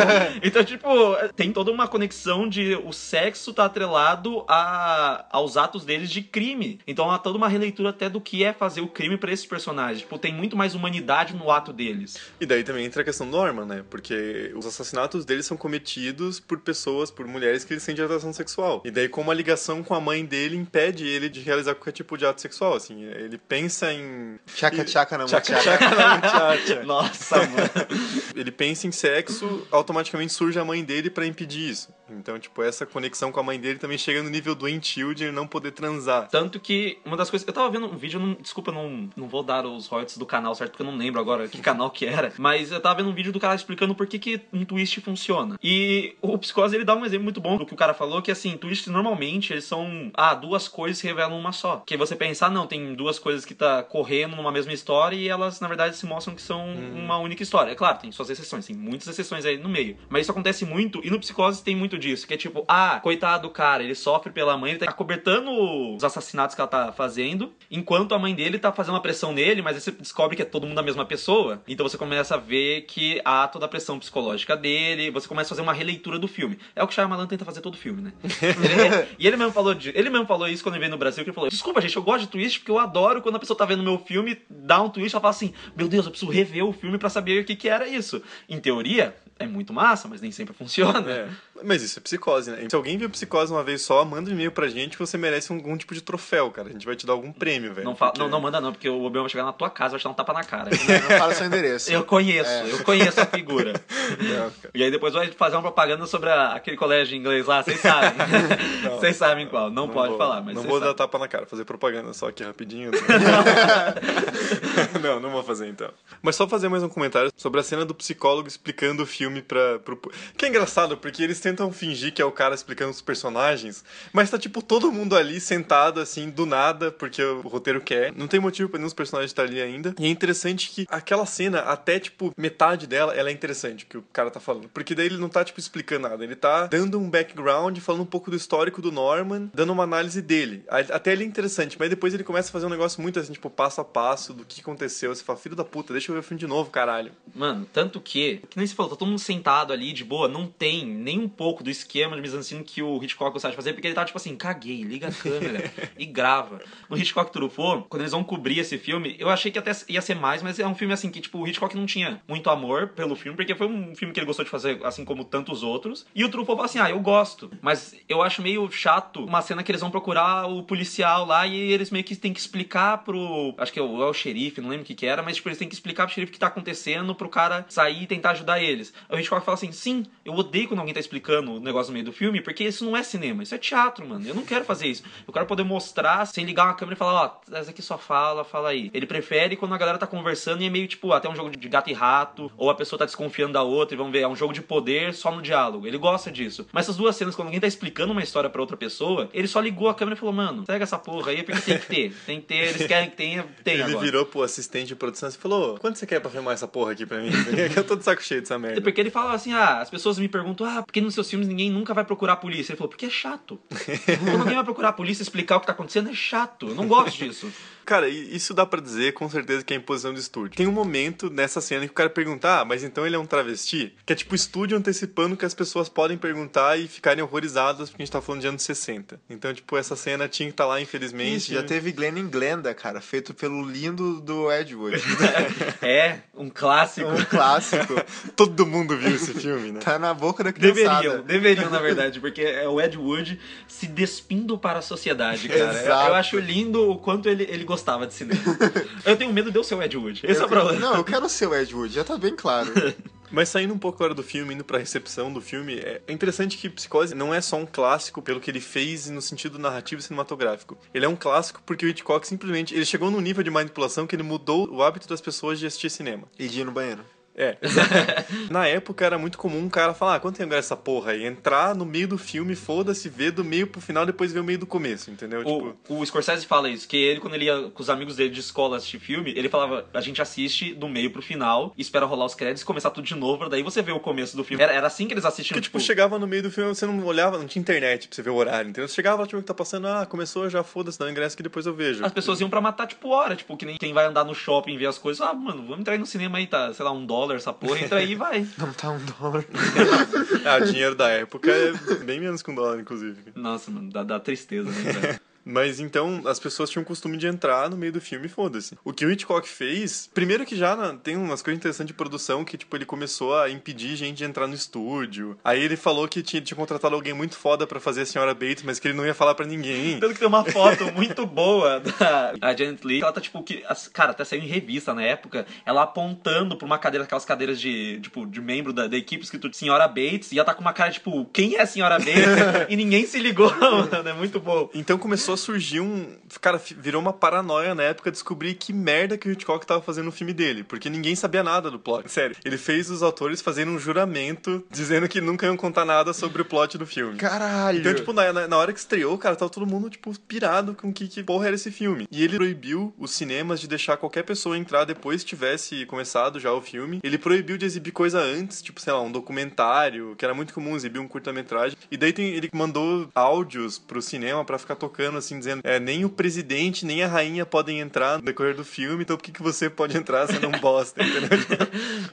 então, tipo, tem toda uma conexão de o sexo tá atrelado a, aos atos deles de crime. Então há toda uma releitura até do que é fazer o crime pra esses personagens. Tipo, tem muito mais humanidade no ato deles. E daí também entra a questão do Norman, né? Porque os assassinatos deles são cometidos por pessoas, por mulheres que ele sente atração sexual. E daí, como a ligação com a mãe dele impede ele de realizar qualquer tipo de ato sexual, assim. Ele pensa em. Tchaca, tchaca na Tchaca, muchacha. tchaca na muchacha. Nossa, mano. Ele pensa em sexo, automaticamente surge a mãe dele pra impedir isso. Então, tipo, essa conexão com a mãe dele também chega no nível doentio de ele não poder transar. Tanto que uma das coisas. Eu tava vendo um vídeo, não, desculpa, eu não, não vou dar os royalties do canal, certo? Porque eu não lembro agora que canal que era. Mas eu tava vendo um vídeo do cara explicando por que, que um twist funciona. E o Psicose ele dá um exemplo muito bom do que o cara falou: que assim, twists normalmente eles são. Ah, duas coisas revelam uma só. Que você pensar, não, tem duas coisas que tá correndo numa mesma história e elas, na verdade, se mostram que são uma única história. É claro, tem suas exceções, tem muitas exceções aí no meio. Mas isso acontece muito, e no Psicose tem muito disso, que é tipo, ah, coitado do cara, ele sofre pela mãe, ele tá acobertando os assassinatos que ela tá fazendo, enquanto a mãe dele tá fazendo uma pressão nele, mas aí você descobre que é todo mundo a mesma pessoa. Então você começa a ver que há toda a pressão psicológica dele, você começa a fazer uma releitura do filme. É o que o Shyamalan tenta fazer todo filme, né? E ele mesmo falou de, ele mesmo falou isso quando ele veio no Brasil, que ele falou: "Desculpa, gente, eu gosto de twist porque eu adoro quando a pessoa tá vendo meu filme, dá um twist, ela fala assim: "Meu Deus, eu preciso rever o filme pra saber o que que era isso". Em teoria, é muito massa, mas nem sempre funciona. É. Mas isso é psicose, né? Se alguém viu psicose uma vez só, manda um e-mail pra gente que você merece algum tipo de troféu, cara. A gente vai te dar algum prêmio, velho. Não, fala, porque- não, não manda não, porque o Obi-Wan vai chegar na tua casa e vai te dar um tapa na cara. Não fala seu endereço. Eu conheço, eu conheço a figura. E aí depois vai fazer uma propaganda sobre a- aquele colégio inglês lá, vocês sabem. Vocês sabem qual, não, pode vou- falar, mas Não vou dar tapa na cara, fazer propaganda só aqui rapidinho. não, não vou fazer então. Mas só fazer mais um comentário sobre a cena do psicólogo explicando o filme pra. Pro... Que é engraçado, porque eles tentam fingir que é o cara explicando os personagens, mas tá tipo todo mundo ali sentado assim, do nada, porque o roteiro quer. Não tem motivo pra nenhum dos personagens estar ali ainda. E é interessante que aquela cena, até tipo metade dela, ela é interessante, que o cara tá falando. Porque daí ele não tá tipo explicando nada, ele tá dando um background, falando um pouco do histórico do Norman, dando uma análise dele. Até ele é interessante, mas depois ele começa a fazer um negócio muito assim, tipo, passo a passo do que aconteceu. Você fala, filho da puta, deixa eu ver o filme de novo, caralho. Mano, tanto que, que nem se falou, tá todo mundo sentado ali de boa, não tem nem um pouco do do esquema de mise que o Hitchcock gostava de fazer, porque ele tava tipo assim, caguei, liga a câmera e grava. No Hitchcock Truffaut, quando eles vão cobrir esse filme, eu achei que até ia ser mais, mas é um filme assim que, tipo, o Hitchcock não tinha muito amor pelo filme, porque foi um filme que ele gostou de fazer, assim como tantos outros. E o Truffaut fala assim, ah, eu gosto, mas eu acho meio chato uma cena que eles vão procurar o policial lá e eles meio que tem que explicar pro. Acho que é o, é o xerife, não lembro o que, que era, mas tipo, eles têm que explicar pro xerife o que tá acontecendo pro cara sair e tentar ajudar eles. O Hitchcock fala assim: sim, eu odeio quando alguém tá explicando o negócio no meio do filme, porque isso não é cinema, isso é teatro, mano. Eu não quero fazer isso. Eu quero poder mostrar sem ligar uma câmera e falar, ó, oh, essa aqui só fala, fala aí. Ele prefere quando a galera tá conversando e é meio tipo até um jogo de gato e rato, ou a pessoa tá desconfiando da outra e vamos ver, é um jogo de poder só no diálogo. Ele gosta disso. Mas essas duas cenas, quando alguém tá explicando uma história para outra pessoa, ele só ligou a câmera e falou, mano, pega essa porra aí, porque tem que ter. Tem que ter, eles querem que tenha, tem Ele agora. virou pro assistente de produção e falou, quanto você quer pra filmar essa porra aqui pra mim? eu tô de saco cheio dessa merda. Porque ele fala assim, ah, as pessoas me perguntam, ah, por que nos seus filmes ninguém nunca vai procurar a polícia? Ele falou, porque é chato. Quando alguém vai procurar a polícia explicar o que tá acontecendo, é chato. Eu não gosto disso. Cara, isso dá para dizer com certeza que é imposição de estúdio. Tem um momento nessa cena que o cara pergunta, ah, mas então ele é um travesti? Que é tipo o estúdio antecipando que as pessoas podem perguntar e ficarem horrorizadas porque a gente tá falando de anos 60. Então, tipo, essa cena tinha que estar tá lá, infelizmente. Isso, já teve Glenn em Glenda, cara, feito pelo lindo do Ed Wood. é, um clássico. Um clássico. Todo mundo viu esse filme, né? Tá na boca da criançada. Deveriam, deveriam, na verdade, porque é o Ed Wood se despindo para a sociedade, cara. Exato. Eu, eu acho lindo o quanto ele, ele gostava de cinema. eu tenho medo de eu ser o Ed Wood. Esse eu é o problema. Não, eu quero ser o Ed Wood, já tá bem claro. Mas saindo um pouco agora do filme, indo pra recepção do filme, é interessante que Psicose não é só um clássico pelo que ele fez no sentido narrativo e cinematográfico. Ele é um clássico porque o Hitchcock simplesmente ele chegou num nível de manipulação que ele mudou o hábito das pessoas de assistir cinema. E de ir no banheiro. É. Na época era muito comum um cara falar, ah, quanto tempo é essa porra aí? Entrar no meio do filme, foda-se, ver do meio pro final, depois ver o meio do começo, entendeu? O, tipo... o Scorsese fala isso, que ele, quando ele ia com os amigos dele de escola assistir filme, ele falava, a gente assiste do meio pro final, espera rolar os créditos, começar tudo de novo, daí você vê o começo do filme. Era, era assim que eles assistiam, Porque, tipo, tipo... chegava no meio do filme, você não olhava, não tinha internet pra você ver o horário, entendeu? Você chegava, tipo, que tá passando, ah, começou, já foda-se, dá o ingresso que depois eu vejo. As pessoas iam pra matar, tipo, hora, tipo, que nem quem vai andar no shopping ver as coisas, ah, mano, vamos entrar aí no cinema aí, tá, sei lá, um dólar essa porra, entra aí vai. Não tá um dólar. ah, o dinheiro da época é bem menos que um dólar, inclusive. Nossa, mano, dá, dá tristeza, né, Mas então as pessoas tinham o costume de entrar no meio do filme e foda-se. O que o Hitchcock fez, primeiro que já na, tem umas coisas interessantes de produção que, tipo, ele começou a impedir gente de entrar no estúdio. Aí ele falou que tinha, tinha contratado alguém muito foda para fazer a senhora Bates, mas que ele não ia falar para ninguém. Tanto que tem uma foto muito boa da a Janet Lee. Ela tá, tipo, que. Cara, até saiu em revista na época. Ela apontando pra uma cadeira, aquelas cadeiras de, tipo, de membro da, da equipe escrito Senhora Bates. E ela tá com uma cara, tipo, quem é a Senhora Bates? e ninguém se ligou, mano. É muito bom. Então começou a surgir um. Cara, virou uma paranoia na época descobrir que merda que o Hitchcock tava fazendo no filme dele. Porque ninguém sabia nada do plot. Sério. Ele fez os autores fazendo um juramento dizendo que nunca iam contar nada sobre o plot do filme. Caralho! Então, tipo, na, na hora que estreou, cara, tava todo mundo, tipo, pirado com que, que porra era esse filme. E ele proibiu os cinemas de deixar qualquer pessoa entrar depois que tivesse começado já o filme. Ele proibiu de exibir coisa antes, tipo, sei lá, um documentário, que era muito comum exibir um curta-metragem. E daí tem, ele mandou áudios pro cinema para ficar tocando, assim, dizendo: é, nem o presidente, nem a rainha podem entrar no decorrer do filme, então por que, que você pode entrar sendo um bosta, entendeu?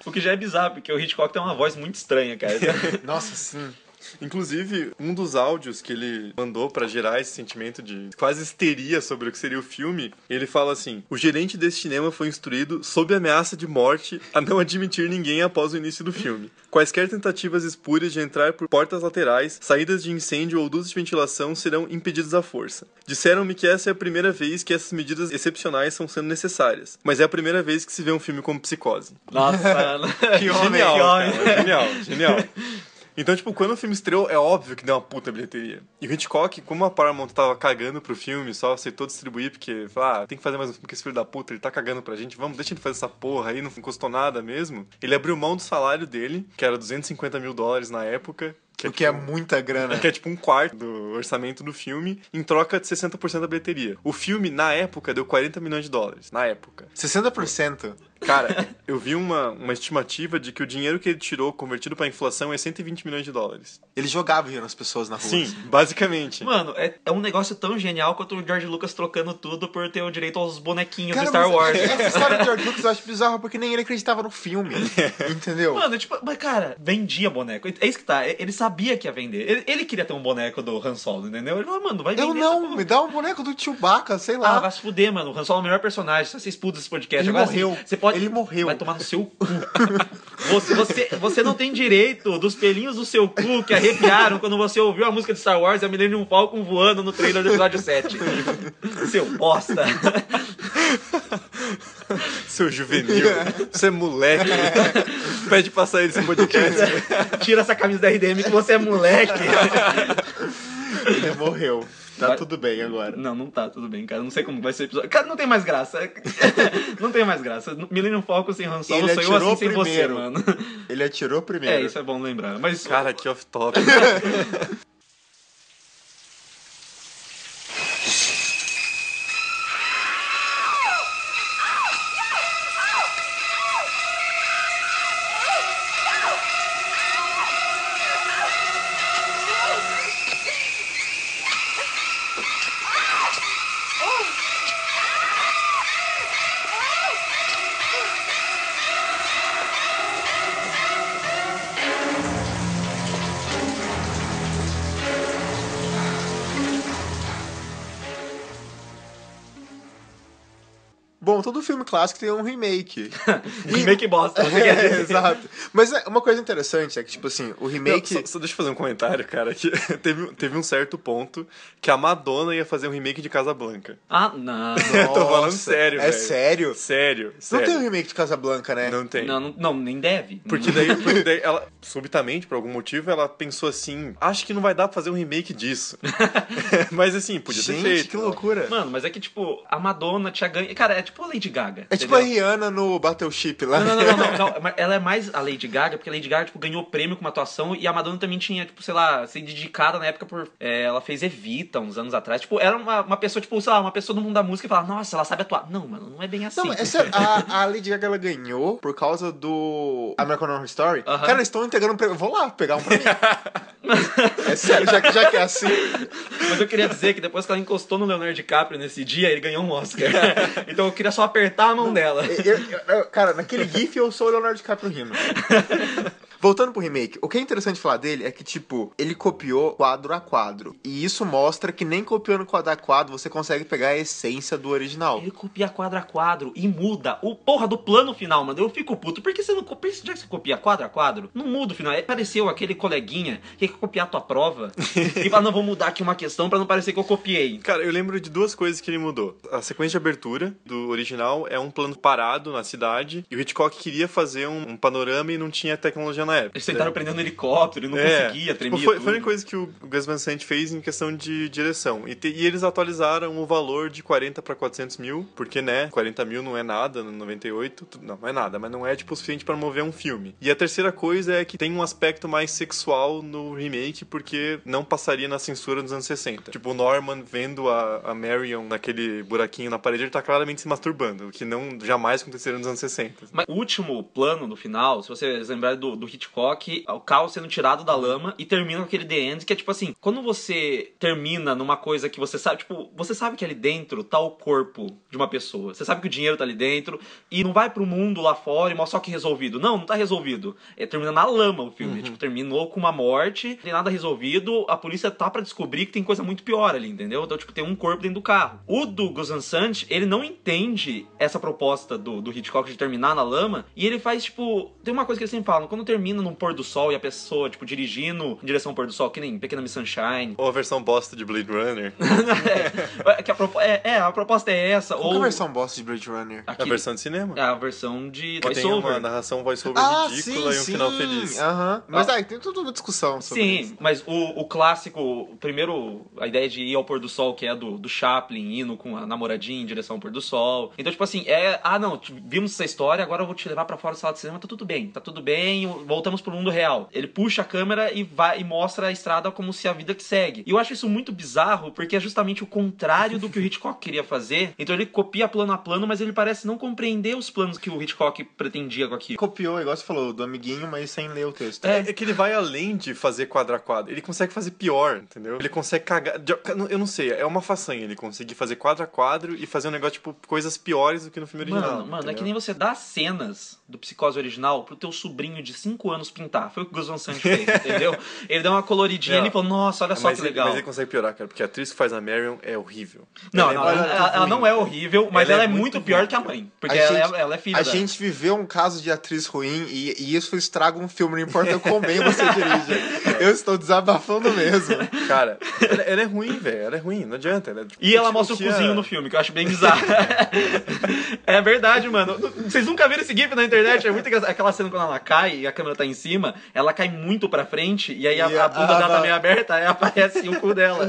o que já é bizarro, porque o Hitchcock tem uma voz muito estranha, cara. Nossa, sim. Inclusive, um dos áudios que ele mandou para gerar esse sentimento de quase histeria sobre o que seria o filme, ele fala assim: O gerente desse cinema foi instruído, sob ameaça de morte, a não admitir ninguém após o início do filme. Quaisquer tentativas espúrias de entrar por portas laterais, saídas de incêndio ou dutos de ventilação serão impedidas à força. Disseram-me que essa é a primeira vez que essas medidas excepcionais estão sendo necessárias, mas é a primeira vez que se vê um filme como Psicose. Nossa, que homem, genial, que homem. Cara, genial, genial. Então, tipo, quando o filme estreou, é óbvio que deu uma puta bilheteria. E o Hitchcock, como a Paramount tava cagando pro filme, só aceitou distribuir, porque, ah, tem que fazer mais um filme que esse filho da puta, ele tá cagando pra gente, vamos, deixa ele fazer essa porra aí, não custou nada mesmo. Ele abriu mão do salário dele, que era 250 mil dólares na época, que é, tipo, é muita grana. Que é tipo um quarto do orçamento do filme, em troca de 60% da bilheteria. O filme, na época, deu 40 milhões de dólares. Na época. 60%? Cara, eu vi uma, uma estimativa de que o dinheiro que ele tirou convertido pra inflação é 120 milhões de dólares. Ele jogava dinheiro nas pessoas na rua. Sim, basicamente. Mano, é, é um negócio tão genial quanto o George Lucas trocando tudo por ter o direito aos bonequinhos Cara, do Star mas Wars. Essa história do George Lucas eu acho bizarra porque nem ele acreditava no filme. Entendeu? Mano, tipo, mas cara, vendia boneco. É isso que tá. Ele sabia que ia vender. Ele, ele queria ter um boneco do Han Solo, entendeu? Ele falou, mano, vai vender. eu não, me dá um boneco do Chewbacca, sei Ah, lá. vai se fuder, mano. O Han Solo é o melhor personagem. Se você expulsa esse podcast Ele agora. morreu. assim, Você pode... Ele morreu. Vai tomar no seu cu. você, você, você não tem direito dos pelinhos do seu cu que arrepiaram quando você ouviu a música de Star Wars e a Millennium Falcon voando no trailer do episódio 7. Seu bosta. Seu juvenil, você é moleque. Pede pra sair desse podcast. Tira essa camisa da RDM que você é moleque. Ele morreu. Tá Vai- tudo bem agora. Não, não tá, tudo bem, cara. Não sei como vai ser o episódio. Cara, não tem mais graça. não tem mais graça. Millennium Falcon sem Han Solo Ele saiu atirou assim sem você, primeiro. mano. Ele atirou primeiro. É, isso é bom lembrar. Mas, Cara, que off-top. clássico tem um remake. remake bosta. Você quer É, exato. Mas é, uma coisa interessante é que, tipo assim, o remake. Não, só, só deixa eu fazer um comentário, cara. Que teve, teve um certo ponto que a Madonna ia fazer um remake de Casablanca. Ah, não. Tô falando sério, É sério? Sério, Não sério. tem um remake de Casablanca, né? Não tem. Não, não, não, nem deve. Porque daí, porque daí ela, subitamente, por algum motivo, ela pensou assim: acho que não vai dar pra fazer um remake disso. Mas assim, podia ter Gente, feito. que loucura. Mano, mas é que, tipo, a Madonna tinha ganho. Cara, é tipo a Lady Gaga. É tipo a? Rihanna no Battleship lá. Não, não, não, não, Ela é mais a Lady Gaga, porque a Lady Gaga, tipo, ganhou prêmio com uma atuação e a Madonna também tinha, tipo, sei lá, se dedicada na época por. é, ela fez Evita uns anos atrás. Tipo, era uma, uma pessoa, tipo, sei lá, uma pessoa do mundo da música e falava, nossa, ela sabe atuar. Não, mano, não é bem assim. Não, é sério, a, a Lady Gaga ela ganhou por causa do American Horror Story. Cara, eles estão entregando prêmio. Vou lá pegar um pra mim. é sério, já, já que é assim. Mas eu queria dizer que depois que ela encostou no Leonardo DiCaprio nesse dia, ele ganhou um Oscar. então eu queria só apertar a mão dela. Eu- eu- cara, naquele GIF eu sou o Leonardo DiCaprio rindo. Voltando pro remake, o que é interessante falar dele é que, tipo, ele copiou quadro a quadro. E isso mostra que nem copiando quadro a quadro você consegue pegar a essência do original. Ele copia quadro a quadro e muda o porra do plano final, mano. Eu fico puto. Por que você não copia? Já que você copia quadro a quadro, não muda o final. Aí Pareceu aquele coleguinha que quer copiar a tua prova e fala, não, vou mudar aqui uma questão pra não parecer que eu copiei. Cara, eu lembro de duas coisas que ele mudou. A sequência de abertura do original é um plano parado na cidade e o Hitchcock queria fazer um, um panorama e não tinha tecnologia na época. Eles tentaram prender no helicóptero e não conseguia, tipo, tremia foi, tudo. foi a única coisa que o Gus Van Sant fez em questão de direção. E, te- e eles atualizaram o valor de 40 para 400 mil, porque, né, 40 mil não é nada no 98. tu- Não, não é nada, mas não é, tipo, o suficiente para mover um filme. E a terceira coisa é que tem um aspecto mais sexual no remake, porque não passaria na censura dos anos 60. Tipo, o Norman vendo a, a Marion naquele buraquinho na parede, ele tá claramente se masturbando, o que não jamais aconteceria nos anos 60. Mas o último plano no final, se vocês lembrarem do, do Hitchcock, o carro sendo tirado da lama e termina com aquele The End, que é tipo assim, quando você termina numa coisa que você sabe, tipo, você sabe que ali dentro tá o corpo de uma pessoa. Você sabe que o dinheiro tá ali dentro e não vai pro mundo lá fora e mostra só que resolvido. Não, não tá resolvido. É, termina na lama o filme. Tipo, terminou com uma morte, não tem nada resolvido, a polícia tá pra descobrir que tem coisa muito pior ali, entendeu? Então, tipo, tem um corpo dentro do carro. O do Gus Van Sant, ele não entende essa proposta do, do Hitchcock de terminar na lama e ele faz, tipo, tem uma coisa que eles sempre falam, quando termina num pôr do sol e a pessoa, tipo, dirigindo em direção ao pôr do sol, que nem Pequena Miss Sunshine. Ou a versão bosta de Blade Runner. é, que a, propo- é, é, a proposta é essa. Qual ou que é a versão boss de Blade Runner? A aquele- versão de cinema. é a versão de Que tem uma voice-over. narração voice-over Ah, ridícula e um final feliz. Aham. Mas Ah. aí tem toda uma discussão sobre Sim, isso. mas o, o clássico, o primeiro, a ideia de ir ao pôr do sol, que é do, do Chaplin indo com a namoradinha em direção ao pôr do sol. Então, tipo assim, é. Ah, não, vimos essa história, agora eu vou te levar pra fora da sala de cinema, tá tudo bem, tá tudo bem, vou voltamos pro mundo real. Ele puxa a câmera e vai e mostra a estrada como se a vida que segue. E eu acho isso muito bizarro, porque é justamente o contrário do que o Hitchcock queria fazer. Então ele copia plano a plano, mas ele parece não compreender os planos que o Hitchcock pretendia com aquilo. Copiou, igual você falou, do amiguinho, mas sem ler o texto. É, é que ele vai além de fazer quadro a quadro. Ele consegue fazer pior, entendeu? Ele consegue cagar. Eu não sei, é uma façanha ele conseguir fazer quadro a quadro e fazer um negócio, tipo, coisas piores do que no filme original. Mano, mano, é que nem você dá cenas do Psicose original pro teu sobrinho de 5 anos pintar. Foi o que o Gus Van Sant fez, entendeu? Ele deu uma coloridinha e falou, nossa, olha só mas, que ele, legal. mas ele consegue piorar, cara, porque a atriz que faz a Marion é horrível. Não, Ela é não, muito ela, ela- ela não é horrível, mas Ela é é, muito muito pior ruim. que a mãe. Porque A ela, gente- é, ela é filha A da... gente viveu um caso de atriz ruim e, e isso estraga um filme, não importa quão bem você dirige. Eu estou desabafando mesmo. Cara, ela, ela é ruim, velho. Ela é ruim, não adianta. Ela é, tipo, E ela o mostra o cozinho no filme, que eu acho bem bizarro. é verdade, mano. Vocês nunca viram esse gif na internet? É muito engraçado. Aquela cena quando ela cai e a câmera tá em cima, ela cai muito pra frente e aí a, E a a- bunda a- dela tá meio aberta, aí aparece o cu dela.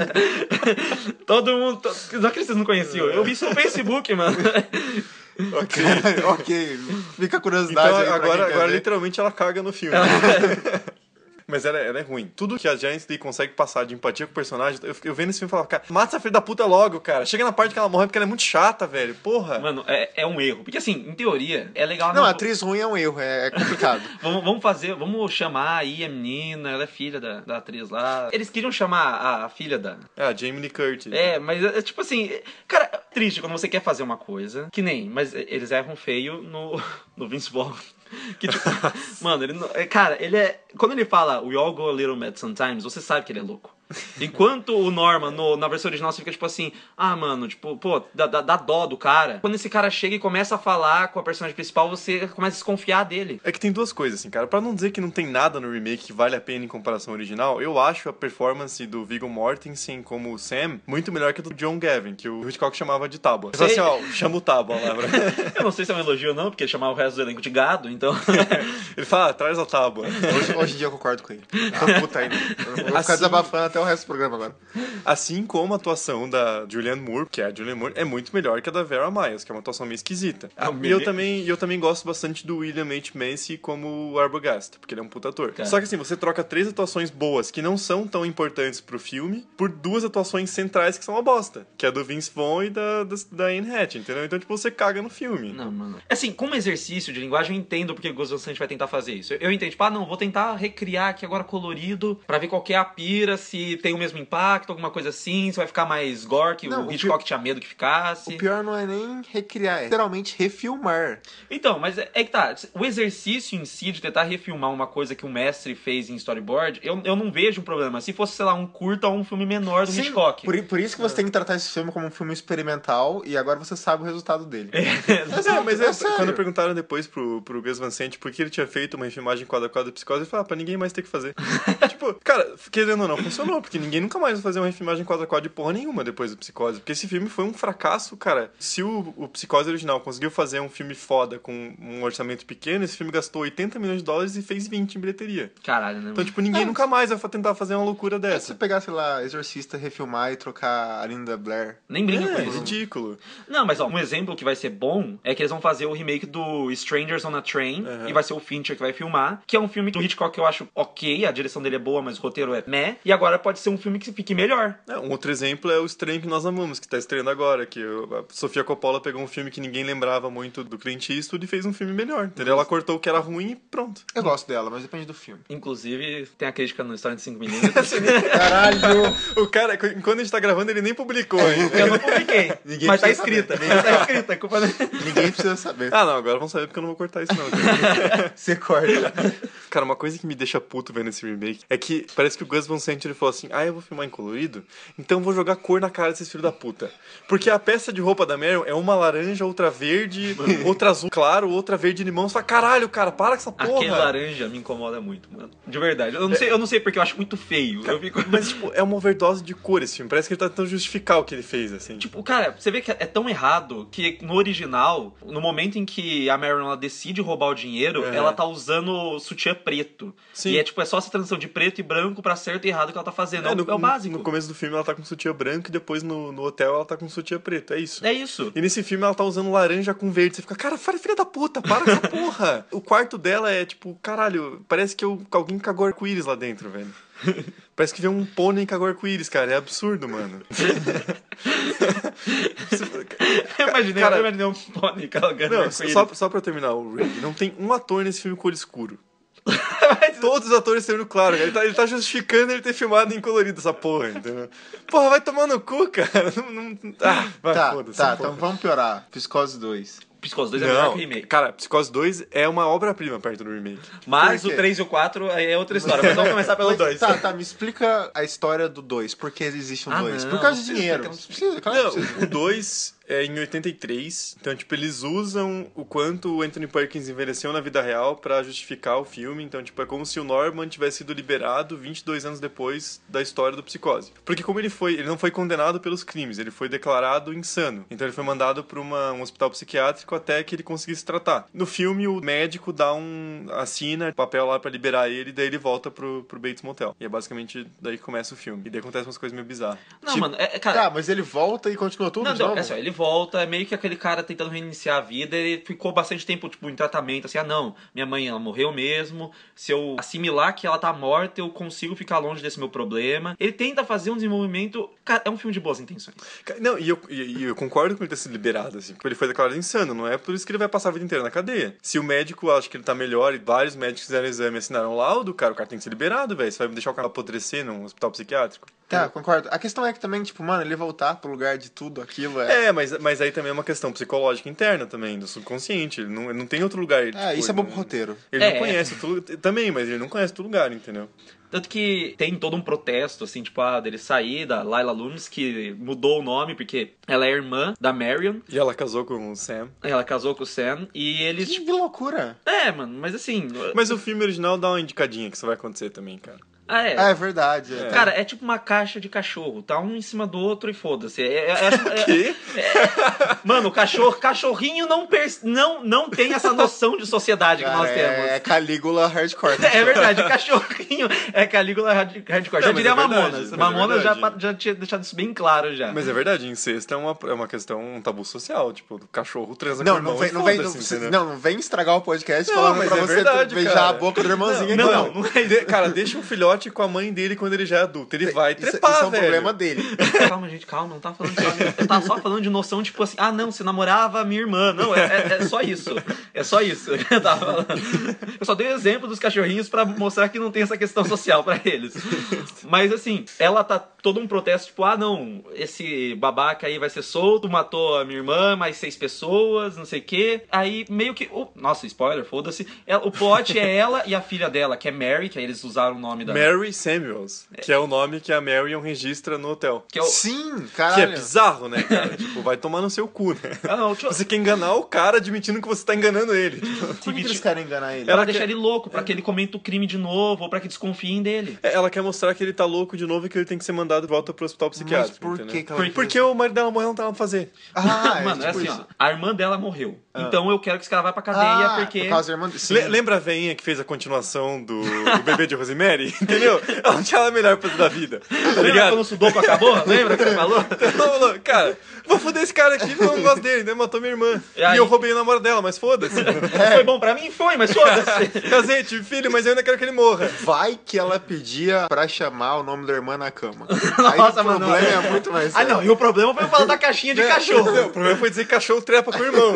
Todo mundo. to- Não que vocês não conheciam. Eu vi isso no Facebook, mano. Ok, ok. Fica a curiosidade Então agora, agora literalmente ela caga no filme. Mas ela, ela é ruim. Tudo que a Janice Lee consegue passar de empatia com o personagem, eu, eu vendo esse filme e falo, cara, mata essa filha da puta logo, cara. Chega na parte que ela morre porque ela é muito chata, velho. Porra. Mano, é, é um erro. Porque assim, em teoria, é legal. Não, atriz ruim é um erro, é, é complicado. Vamos, vamos fazer, vamos chamar aí a menina, ela é filha da, da atriz lá. Eles queriam chamar a, a filha da. É, a Jamie Lee Curtis. É, mas é tipo assim, cara, é triste quando você quer fazer uma coisa, que nem, mas eles erram feio no, no Vince Vaughn. Que tipo, mano, ele é, cara, ele é. Quando ele fala We all go a little mad sometimes, você sabe que ele é louco. Enquanto o Norman, no- na versão original, você fica tipo assim, ah, mano, tipo, pô, dá, dá, dá dó do cara. Quando esse cara chega e começa a falar com a personagem principal, você começa a desconfiar dele. É que tem duas coisas, assim, cara. Pra não dizer que não tem nada no remake que vale a pena em comparação ao original, eu acho a performance do Viggo Mortensen como o Sam muito melhor que a do John Gavin, que o Hitchcock chamava de tábua. Sei. assim, ó, chama o tábua lá, pra... Eu não sei se é um elogio ou não, porque ele chamava o resto do elenco de gado, então. Ele fala, ah, traz a tábua. Hoje, hoje em dia eu concordo com ele. Tô puta ainda. Eu vou ficar Assim- desabafando até o resto do programa agora. Assim como a atuação da Julianne Moore, que é a Julianne Moore, é muito melhor que a da Vera Miles, que é uma atuação meio esquisita. Ah, e eu também, eu também gosto bastante do William H. Macy como o Arbogast, porque ele é um puta ator. Cara. Só que assim, você troca três atuações boas que não são tão importantes pro filme por duas atuações centrais que são uma bosta, que é a do Vince Vaughn e da, da, da Anne Hatch, entendeu? Então, tipo, você caga no filme. Não, mano. Assim, como exercício de linguagem, eu entendo porque o Gus Van Sant vai tentar fazer isso. Eu, eu entendo, tipo, ah, não, vou tentar recriar aqui agora colorido pra ver qual que é a pira, se tem o mesmo impacto, alguma coisa assim, se vai ficar mais gore, que Não, o o Hitchcock tinha medo que ficasse. O pior não é nem recriar, é literalmente refilmar. Então, mas é, é que tá, o exercício em si de tentar refilmar uma coisa que o mestre fez em storyboard, eu, eu não vejo um problema. Se fosse, sei lá, um curta ou um filme menor do Sim, Hitchcock. Por, por isso que você tem que tratar esse filme como um filme experimental e agora você sabe o resultado dele. É, mas é, sério. quando perguntaram depois pro, pro Gus Van Sant por que ele tinha feito uma refilmagem quadro a quadro de psicose, ele falou, ah, pra ninguém mais ter que fazer. tipo, cara, querendo ou não, funcionou, porque ninguém nunca mais vai fazer uma refilmagem quadro a quadro de porra nenhuma depois do Psicose. Porque esse filme foi um fracasso, cara. Se o, o Psicose original conseguiu fazer um filme foda com um orçamento pequeno, esse filme gastou 80 milhões de dólares e fez 20 em bilheteria. Caralho, né? Então, tipo, ninguém nunca mais vai tentar fazer uma loucura Se dessa. pegar, sei lá, Exorcista, refilmar e trocar a Linda Blair. Nem brinca com É, isso. ridículo. Não, mas ó, um exemplo que vai ser bom é que eles vão fazer o remake do Strangers on a Train Uhum. e vai ser o Fincher que vai filmar, que é um filme do Hitchcock que eu acho ok, a direção dele é boa, mas o roteiro é meh, e agora pode ser um filme que fique melhor. É, um outro exemplo é o Estranho que Nós Amamos, que tá estreando agora, que a Sofia Coppola pegou um filme que ninguém lembrava muito do Clint Eastwood e fez um filme melhor, entendeu? Ela cortou o que era ruim e pronto. Eu gosto dela, mas depende do filme. Inclusive, tem a crítica no História de 5 Minutos. Caralho! O cara, quando a gente tá gravando, ele nem publicou ainda. eu não publiquei, Ninguém mas tá escrita. saber. Mas tá escrita, é culpa dele. Ninguém precisa saber. Ah, não, agora vão saber porque eu não vou cortar isso não. Você corta. Cara, uma coisa que me deixa puto vendo esse remake é que parece que o Gus Van Sant ele falou assim: ah, eu vou filmar em colorido, então eu vou jogar cor na cara desses filhos da puta. Porque a peça de roupa da Meryl é uma laranja, outra verde, outra azul claro, outra verde limão. Você fala, caralho, cara, para com essa porra. Aquele laranja me incomoda muito, mano. De verdade. Eu não sei, eu não sei porque eu acho muito feio. Eu fico. Mas, tipo, é uma overdose de cor esse filme. Parece que ele tá tentando justificar o que ele fez, assim. Tipo, cara, você vê que é tão errado que no original, no momento em que a Marion ela decide roubar o dinheiro, Uhum. ela tá usando sutiã preto. Sim. E é tipo, é só essa transição de preto e branco pra certo e errado que ela tá fazendo. É, o- no, é o básico. No começo do filme ela tá com sutiã branco e depois no, no hotel ela tá com sutiã preto. É isso. É isso. E nesse filme ela tá usando laranja com verde. Você fica, cara, filha da puta, para com essa porra. o quarto dela é tipo, caralho, parece que eu, alguém cagou arco-íris lá dentro, velho. Parece que veio um pônei cagou arco-íris, cara. É absurdo, mano. Eu imaginei, Cara- eu imaginei um pônei carregando Não, arco-íris. só, só pra terminar o Ray, não tem um ator nesse filme com olho escuro. Mas- Todos os atores olho claro, cara. Ele tá, ele tá justificando ele ter filmado em colorido essa porra, entendeu? Porra, vai tomar no cu, cara. Não, não... Ah, vai, Tá, tá, então vamos piorar. Psicose 2. Psicose 2 é melhor Não, que o remake. cara, Psicose 2 é uma obra-prima perto do remake. Mas o quê? 3 e o 4 aí é outra história. Mas vamos começar pelo Mas, 2. Tá, tá, me explica a história do 2. Por que existe um Ah, 2? não, Por causa de dinheiro. Precisa, claro que Não, precisa. o 2 é em 83, então, tipo, eles usam o quanto o Anthony Perkins envelheceu na vida real pra justificar o filme. Então, tipo, é como se o Norman tivesse sido liberado 22 anos depois da história do Psicose. Porque como ele foi, ele não foi condenado pelos crimes, ele foi declarado insano. Então ele foi mandado pra uma, um hospital psiquiátrico até que ele conseguisse tratar. No filme, o médico dá um assina papel lá pra liberar ele, e daí ele volta pro, pro Bates Motel. E é basicamente daí que começa o filme. E daí acontece umas coisas meio bizarras. Não, Tipo, mano, é, é, cara. Tá, mas ele volta e continua tudo Não, de não, novo? é só, ele volta, é meio que aquele cara tentando reiniciar a vida, ele ficou bastante tempo, tipo, em tratamento, assim, ah não, minha mãe, ela morreu mesmo, se eu assimilar que ela tá morta, eu consigo ficar longe desse meu problema. Ele tenta fazer um desenvolvimento, cara, é um filme de boas intenções. Não, e eu, e, e eu concordo com ele ter sido liberado, assim, porque ele foi declarado insano, não é por isso que ele vai passar a vida inteira na cadeia. Se o médico acha que ele tá melhor e vários médicos fizeram exame e assinaram laudo, cara, o cara tem que ser liberado, velho. Você vai deixar o cara apodrecer num hospital psiquiátrico? Tá, concordo. A questão é que também, tipo, mano, ele voltar pro lugar de tudo aquilo é. É, mas, mas aí também é uma questão psicológica interna também, do subconsciente. Ele não, ele não tem outro lugar. Ele, É, tipo, isso é bom pro roteiro. Ele É. não conhece outro lugar. Também, mas ele não conhece outro lugar, entendeu? Tanto que tem todo um protesto, assim, tipo, ah, dele sair da Layla Loomis, que mudou o nome porque ela é irmã da Marion, E ela casou com o Sam. ela casou com o Sam, e eles, Que tipo, loucura. é, mano, mas assim, Mas o filme original dá uma indicadinha que isso vai acontecer também, cara. Ah, é, É, é verdade. é. Cara, é tipo uma caixa de cachorro, tá um em cima do outro e foda-se. É, é- é- Que? mano, o cachorro, cachorrinho não, pers- não, não tem essa noção de sociedade que Cara, nós temos. é Calígula hardcore. É verdade, cachorrinho é Calígula hard- Hardcore. Já diria é Mamonas. é Mamonas já, já tinha deixado isso bem claro já. Mas é verdade, incesto é uma, é uma questão, um tabu social. Tipo, o cachorro transa com Não, o irmão não vem, não, vem, não, não, não vem estragar o podcast Não, falando mas pra é você verdade, beijar cara. a boca do irmãozinho Não, aqui, não, não é De- cara, deixa um filhote com a mãe dele quando ele já é adulto. Ele vai Isso, trepar, isso é um velho. problema dele. Calma, gente, calma, não tá falando de... Eu tava só falando de noção, tipo assim, ah, não, você namorava a minha irmã. Não, é, é- é só isso. É só isso que eu tava falando. Eu só dei o exemplo dos cachorrinhos pra mostrar que não tem essa questão social pra eles. Mas assim, ela tá todo um protesto, tipo, ah, não, esse babaca aí vai ser solto, matou a minha irmã, mais seis pessoas, não sei o quê. Aí meio que. oh, nossa, spoiler, foda-se. Ela- O plot é ela e a filha dela, que é Mary, que aí eles usaram o nome da. Mary Samuels, que é o nome que a Marion registra no hotel. Que é o... Sim, Que é bizarro, né, cara? tipo, vai tomar no seu cu, né? Ah, não, eu- Você quer enganar o cara admitindo que você tá enganando ele. Tipo, Por que, que eles querem enganar ele? Ela Ela deixa quer- ele louco pra que ele cometa o crime de novo ou pra que desconfiem dele. é, ela quer mostrar que ele tá louco de novo e que ele tem que ser mandado de volta pro hospital Mas psiquiátrico. por entendeu? que, que ela fez Porque o marido dela morreu não tava pra fazer. Ah, Mano, é tipo assim, isso. ó. A irmã dela morreu. Então eu quero que esse cara vá pra cadeia Ah, porque. por causa da irmã... Sim. Le- lembra a veinha que fez a continuação do, do bebê de Rosemary? Entendeu? Ela não tinha nada melhor pra da vida. Tá ligado? quando o Sudoku acabou? Lembra que você falou? Não, falou, cara, vou foder esse cara aqui porque eu não gosto dele, né? Matou minha irmã. E aí? E eu roubei o namoro dela, mas foda-se. Foi bom pra mim? Foi, mas foda-se. Casei, tive filho, mas eu ainda quero que ele morra. Vai que ela pedia pra chamar o nome da irmã na cama. Nossa, Aí o mano, problema não. é muito mais Ah, sério. não, e o problema foi eu falar da caixinha de cachorro. Não, o problema foi dizer que cachorro trepa com o irmão.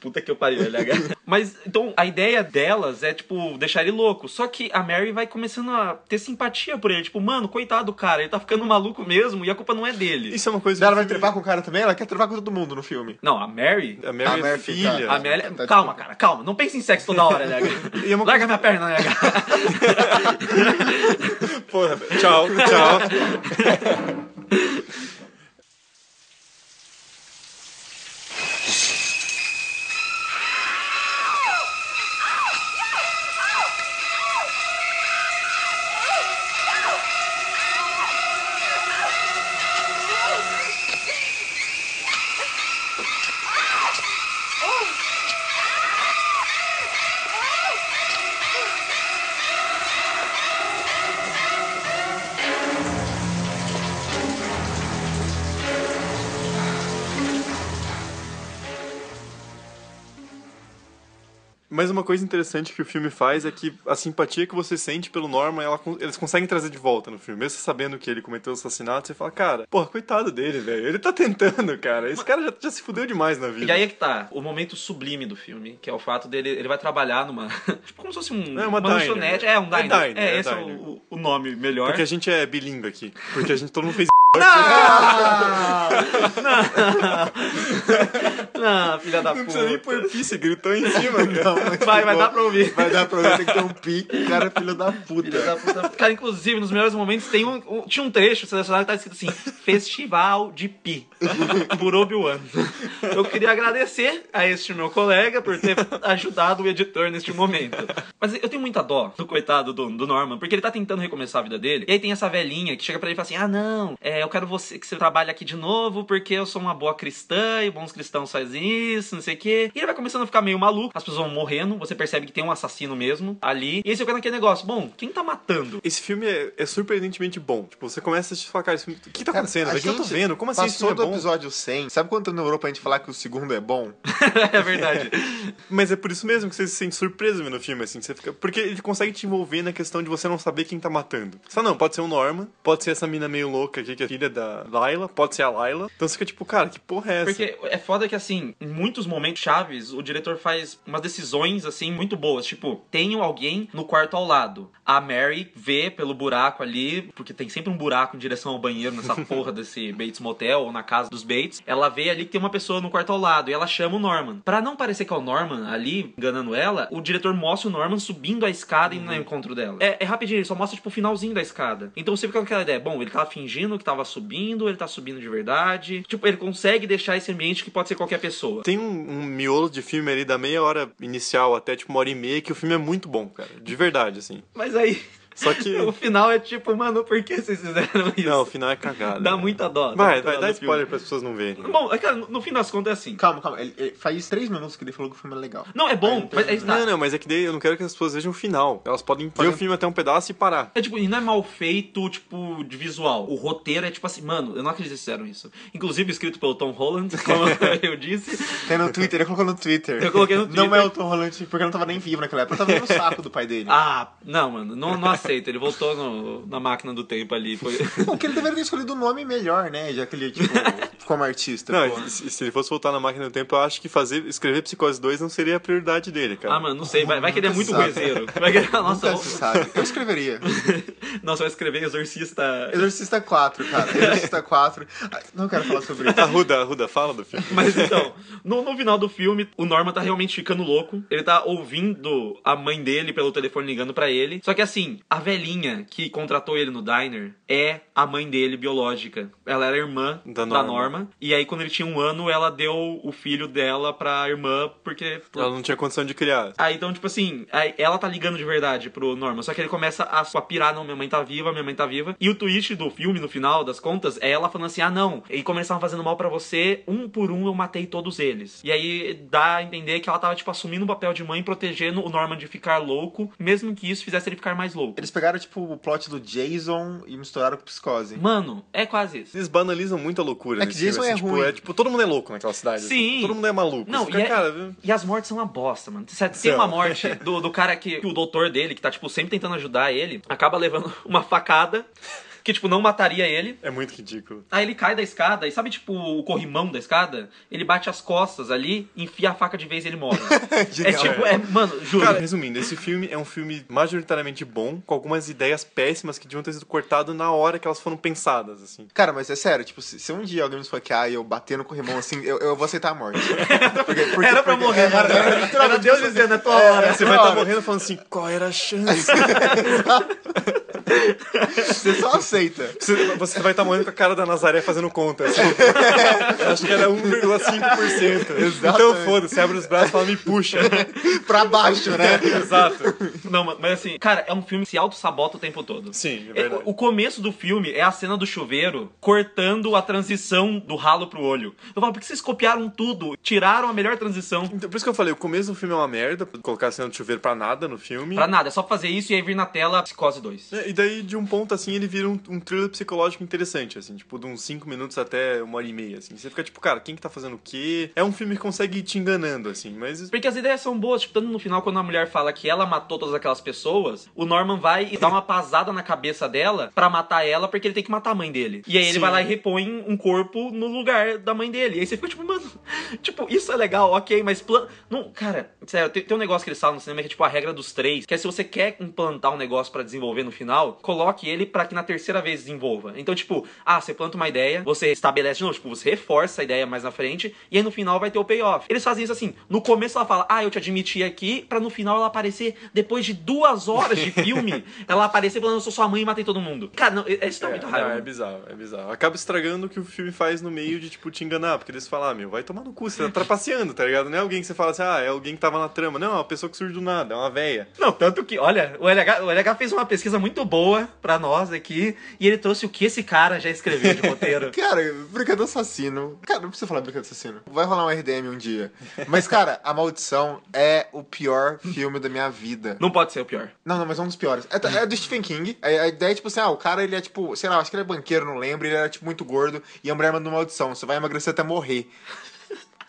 Puta que eu pariu, LH. Mas, então, a ideia delas é, tipo, deixar ele louco. Só que a Mary vai começando a ter simpatia por ele. Tipo, mano, coitado do cara, ele tá ficando maluco mesmo e a culpa não é dele. Isso é uma coisa Ela vai trepar com o cara também? Ela quer trepar com todo mundo no filme. Não, a Mary. A Mary A é Mary filha. fica- A Mary. Tá, calma, desculpa. cara, calma. Não pense em sexo toda hora. E é uma Larga minha perna, LH. Porra, tchau, tchau. Mas uma coisa interessante que o filme faz é que a simpatia que você sente pelo Norman, ela, eles conseguem trazer de volta no filme. Mesmo sabendo que ele cometeu o assassinato, você fala, cara, porra, coitado dele, velho. Ele tá tentando, cara. Esse cara já, já se fudeu demais na vida. E aí é que tá, o momento sublime do filme, que é o fato dele, ele vai trabalhar numa. tipo como se fosse um, É uma lanchonete. diner. É, um É diner. É, diner, é esse é diner. o, o nome melhor. Porque a gente é bilíngue aqui. Porque a gente todo mundo fez. Não, filha da Não puta. precisa nem pôr pi, você gritou em cima. Não, Vai, vai dar pra ouvir. Vai dar pra ouvir, tem que ter um pique. Cara, filho da puta. Filha da puta. Cara, inclusive, nos melhores momentos tem um, um- tinha um trecho selecionado que tá escrito assim: Festival de Pi, por Obi-Wan. Eu queria agradecer a este meu colega por ter ajudado o editor neste momento. Mas eu tenho muita dó do coitado do, do Norman, porque ele tá tentando recomeçar a vida dele. E aí tem essa velhinha que chega pra ele e fala assim: Ah, não, é, eu quero você que você trabalhe aqui de novo, porque eu sou uma boa cristã e bons cristãos fazem isso, não sei o quê. E ele vai começando a ficar meio maluco, as pessoas vão morrendo, você percebe que tem um assassino mesmo ali. E aí você fica naquele negócio: Bom, quem tá matando? Esse filme é, é surpreendentemente bom. Tipo, você começa a assistir e fala, cara, esse filme, o que tá Cara, acontecendo? a velho? O que eu tô vendo? Como assim esse Passou filme do é bom? Episódio 100. Sabe quanto demorou pra gente falar que o segundo é bom? é verdade. Mas é por isso mesmo que você se sente surpreso vendo o filme, assim. Você fica... Porque ele consegue te envolver na questão de você não saber quem tá matando. Fala, não, pode ser o Norman, pode ser essa mina meio louca aqui, que é filha da Layla, pode ser a Layla. Então você fica tipo, cara, que porra é essa? Porque é foda que, assim, em muitos momentos chaves, o diretor faz umas decisões, assim, muito boas. Tipo, tem alguém no quarto ao lado. A Mary vê pelo buraco ali, porque tem sempre um buraco em direção ao banheiro nessa porra desse Bates Motel ou na casa dos Bates. Ela vê ali que tem uma pessoa no quarto ao lado e ela chama o Norman. Pra não parecer que é o Norman ali, enganando ela, o diretor mostra o Norman subindo a escada e no encontro dela. É, é rapidinho, ele só mostra, tipo, o finalzinho da escada. Então você fica com aquela ideia, bom, ele tava fingindo que tava subindo, ele tá subindo de verdade. Tipo, ele consegue deixar esse ambiente que pode ser qualquer pessoa. Tem um, um miolo de filme ali da meia hora inicial até tipo uma hora e meia que o filme é muito bom, cara. De verdade, assim. Mas aí, Só que. o final é tipo, mano, por que vocês fizeram isso? Não, o final é cagado. Dá muita dó. dá Vai, vai, dá spoiler para as pessoas não verem. Bom, é que, no no fim das contas é assim. Calma, calma. Ele, ele- faz três minutos que ele falou que o filme é legal. Não, é bom, mas aí tá. Não, não, mas é que daí eu não quero que as pessoas vejam o final. Elas podem ver o filme até um pedaço e parar. É tipo, e não é mal feito, tipo, de visual. O roteiro é tipo assim, mano, eu não acredito que eles fizeram isso. Inclusive escrito pelo Tom Holland, como eu disse. Tem no Twitter, ele colocou no Twitter. Eu coloquei no Não Twitter. é o Tom Holland, porque não tava nem vivo naquela época. Eu tava vendo o saco do pai dele. Ah, não, mano, não, não aceito. Ele voltou no- na máquina do tempo ali. Foi... Bom, que ele deveria ter escolhido um nome melhor, né? Já que ele, tipo, como artista. Não, pô. se, se ele fosse voltar na máquina do tempo, eu acho que fazer, escrever Psicose 2 não seria a prioridade dele, cara. Ah, mano, não sei. Vai, vai que ele é muito ruezeiro. Vai que ele... Nossa, Nunca se sabe. Eu escreveria. Nossa, vai escrever Exorcista. Exorcista 4, cara. Exorcista 4. Ah, Não quero falar sobre isso. Arruda, Arruda, fala do filme. Mas então, no, no final do filme, o Norman tá realmente ficando louco. Ele tá ouvindo a mãe dele pelo telefone ligando pra ele. Só que assim, a velhinha que contratou ele no diner é a mãe dele biológica. Ela era irmã Da da Norma. Norma. E aí, quando ele tinha um ano, ela deu o filho dela pra irmã, porque. Ela não tinha condição de criar. Aí então, tipo assim, ela tá ligando de verdade pro Norman. Só que ele começa a, a pirar, não, minha mãe tá viva, minha mãe tá viva. E o twist do filme, no final das contas, é ela falando assim: ah, não, e estavam fazendo mal pra você, um por um eu matei todos eles. E aí dá a entender que ela tava, tipo, assumindo o papel de mãe, protegendo o Norman de ficar louco, mesmo que isso fizesse ele ficar mais louco. Eles pegaram, tipo, o plot do Jason e misturaram com psicose. Mano, é quase isso. Eles banalizam muito a loucura É que Jason filme, é assim, tipo, ruim. é tipo, todo mundo é louco naquela cidade. Sim. assim, todo mundo é maluco. Não, fica, e é- cara? E as mortes são uma bosta, mano. Tem São. uma morte do, do cara que, que o doutor dele, que tá, tipo, sempre tentando ajudar ele, acaba levando uma facada que, tipo, não mataria ele. é muito ridículo. Aí ele cai da escada e sabe, tipo, o corrimão da escada? Ele bate as costas ali, enfia a faca de vez e ele morre. é tipo, é, mano, juro. Cara, resumindo, esse filme é um filme majoritariamente bom, com algumas ideias péssimas que deviam ter sido cortadas na hora que elas foram pensadas, assim. Cara, mas é sério, tipo, se, se um dia alguém me esfaquear e eu bater no corrimão assim, eu, eu vou aceitar a morte. Porque, porque- era pra porque- morrer, é, mano. era- Era, literalmente, Deus dizendo, é tua é, hora. Você vai estar Claro. morrendo falando assim, qual era a chance? Você só aceita. Você, você vai estar morrendo com a cara da Nazaré fazendo conta. Assim. Acho que era 1,5%. Então foda-se, abre os braços e fala, me puxa. pra baixo, né? Exato. Não, mas assim, cara, é um filme que se auto-sabota o tempo todo. Sim, é É, verdade. O começo do filme é a cena do chuveiro cortando a transição do ralo pro olho. Eu falo, por que vocês copiaram tudo? Tiraram a melhor transição. Então, por isso que eu falei, o começo do filme é uma merda, colocar a cena do chuveiro pra nada no filme. Pra nada, é só fazer isso e aí vir na tela Psicose 2. É, E daí, de um ponto assim, ele vira um, um thriller psicológico interessante, assim, tipo, de uns 5 minutos até uma hora e meia, assim. Você fica tipo, cara, quem que tá fazendo o quê? É um filme que consegue ir te enganando, assim, mas. Porque as ideias são boas, tipo, tanto no final, quando a mulher fala que ela matou todas aquelas pessoas, o Norman vai e dá uma pasada na cabeça dela pra matar ela, porque ele tem que matar a mãe dele. E aí ele Sim. vai lá e repõe um corpo no lugar da mãe dele. E aí você fica tipo, mano, tipo, isso é legal, ok, mas plan... não, cara, sério, tem, tem um negócio que eles falam no cinema que é tipo a regra dos três, que é se você quer implantar um negócio pra desenvolver no final, coloque ele pra que na terceira vez desenvolva. Então, tipo, ah, você planta uma ideia, você estabelece de novo, tipo, você reforça a ideia mais na frente, e aí no final vai ter o payoff. Eles fazem isso assim, no começo ela fala, ah, eu te admiti aqui, pra no final ela aparecer, depois de duas horas de filme, ela aparecer falando, eu sou sua mãe e matei todo mundo. Cara, não, isso dá É, muita não, raiva. é bizarro, é bizarro. Acaba estragando o que o filme faz no meio de, tipo, te enganar, porque eles falam, ah, meu, vai tomar no cu, você tá trapaceando, tá ligado? Não é alguém que você fala assim, ah, é alguém que tava na trama. Não, é uma pessoa que surge do nada, é uma véia. Não, tanto que, olha, o LH, o LH fez uma pesquisa muito boa pra nós aqui, e ele trouxe o que esse cara já escreveu de roteiro. Cara, Brincadeira Assassino. Cara, não precisa falar Brincadeira Assassino. Vai rolar um RDM um dia. Mas, cara, A Maldição é o pior filme da minha vida. Não pode ser o pior. Não, não, mas é um dos piores. É, é do Stephen King. A, a ideia é tipo assim: ah, o cara ele é tipo, sei lá, acho que ele é banqueiro, não lembro. Ele era tipo muito gordo e a mulher manda uma maldição. Você vai emagrecer até morrer.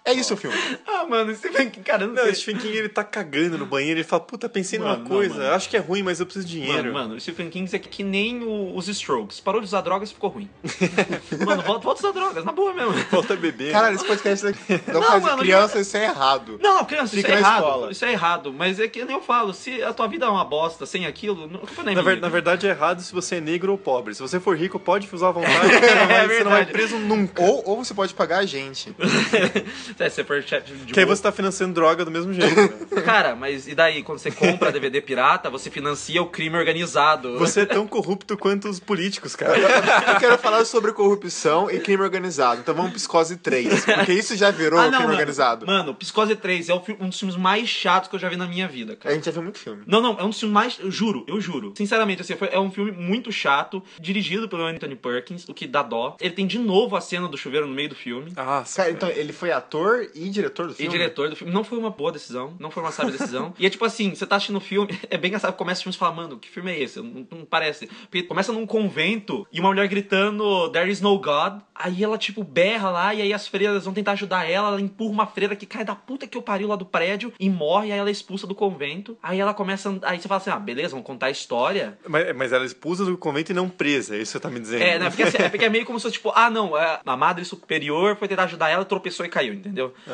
É isso o filme. Ah, mano, Stephen King, cara, não Não, sei. Stephen King, ele tá cagando no banheiro, ele fala, puta, pensei Mano, numa não, coisa, mano. acho que é ruim, mas eu preciso de dinheiro. Mano, mano, Stephen King é que, nem o- os Strokes. Parou de usar drogas e ficou ruim. mano, volta, volta a usar drogas, na boa mesmo. Volta a beber. Caralho, esse podcast daqui não, Não, faz mano, criança, isso é errado. Não, não, criança, isso Fica é na errado. escola. Isso é errado. Mas é que nem eu falo, se a tua vida é uma bosta sem aquilo, não, culpa não é Na, ver- na verdade, é errado se você é negro ou pobre. Se você for rico, pode usar à vontade, você, não É vai, você não vai preso nunca. Ou, ou você pode pagar a gente. É, se for chat de Que aí você tá financiando droga do mesmo jeito. né? Cara, mas e daí? Quando você compra DVD pirata, você financia o crime organizado. Você é tão corrupto quanto os políticos, cara. Eu quero falar sobre corrupção e crime organizado. Então vamos Psicose 3. Porque isso já virou Ah, não, crime mano. organizado. Mano, Psicose 3 é o fi- um dos filmes mais chatos que eu já vi na minha vida, A cara. gente já viu muito filme. Não, não, é um dos filmes mais. Eu juro, eu juro. Sinceramente, assim, foi, é um filme muito chato, dirigido pelo Anthony Perkins, o que dá dó. Ele tem de novo a cena do chuveiro no meio do filme. Nossa, Cara, então ele foi ator e diretor do E filme? diretor do filme. Não foi uma boa decisão, não foi uma sábia decisão. e é tipo assim, você tá assistindo o filme, é bem engraçado, começa o filme e fala, mano, que filme é esse? Não, não parece. Porque começa num convento e uma mulher gritando, There is no God. Aí ela, tipo, berra lá, e aí as freiras vão tentar ajudar ela, ela empurra uma freira que cai da puta que eu pariu lá do prédio e morre, aí ela é expulsa do convento. Aí ela começa. Aí você fala assim, ah, beleza, vamos contar a história. Mas, mas ela é expulsa do convento e não presa, é isso você tá me dizendo. É, né? Porque, assim, é porque é meio como se fosse, tipo, ah, não, é, a madre superior foi tentar ajudar ela, tropeçou e caiu, entendeu?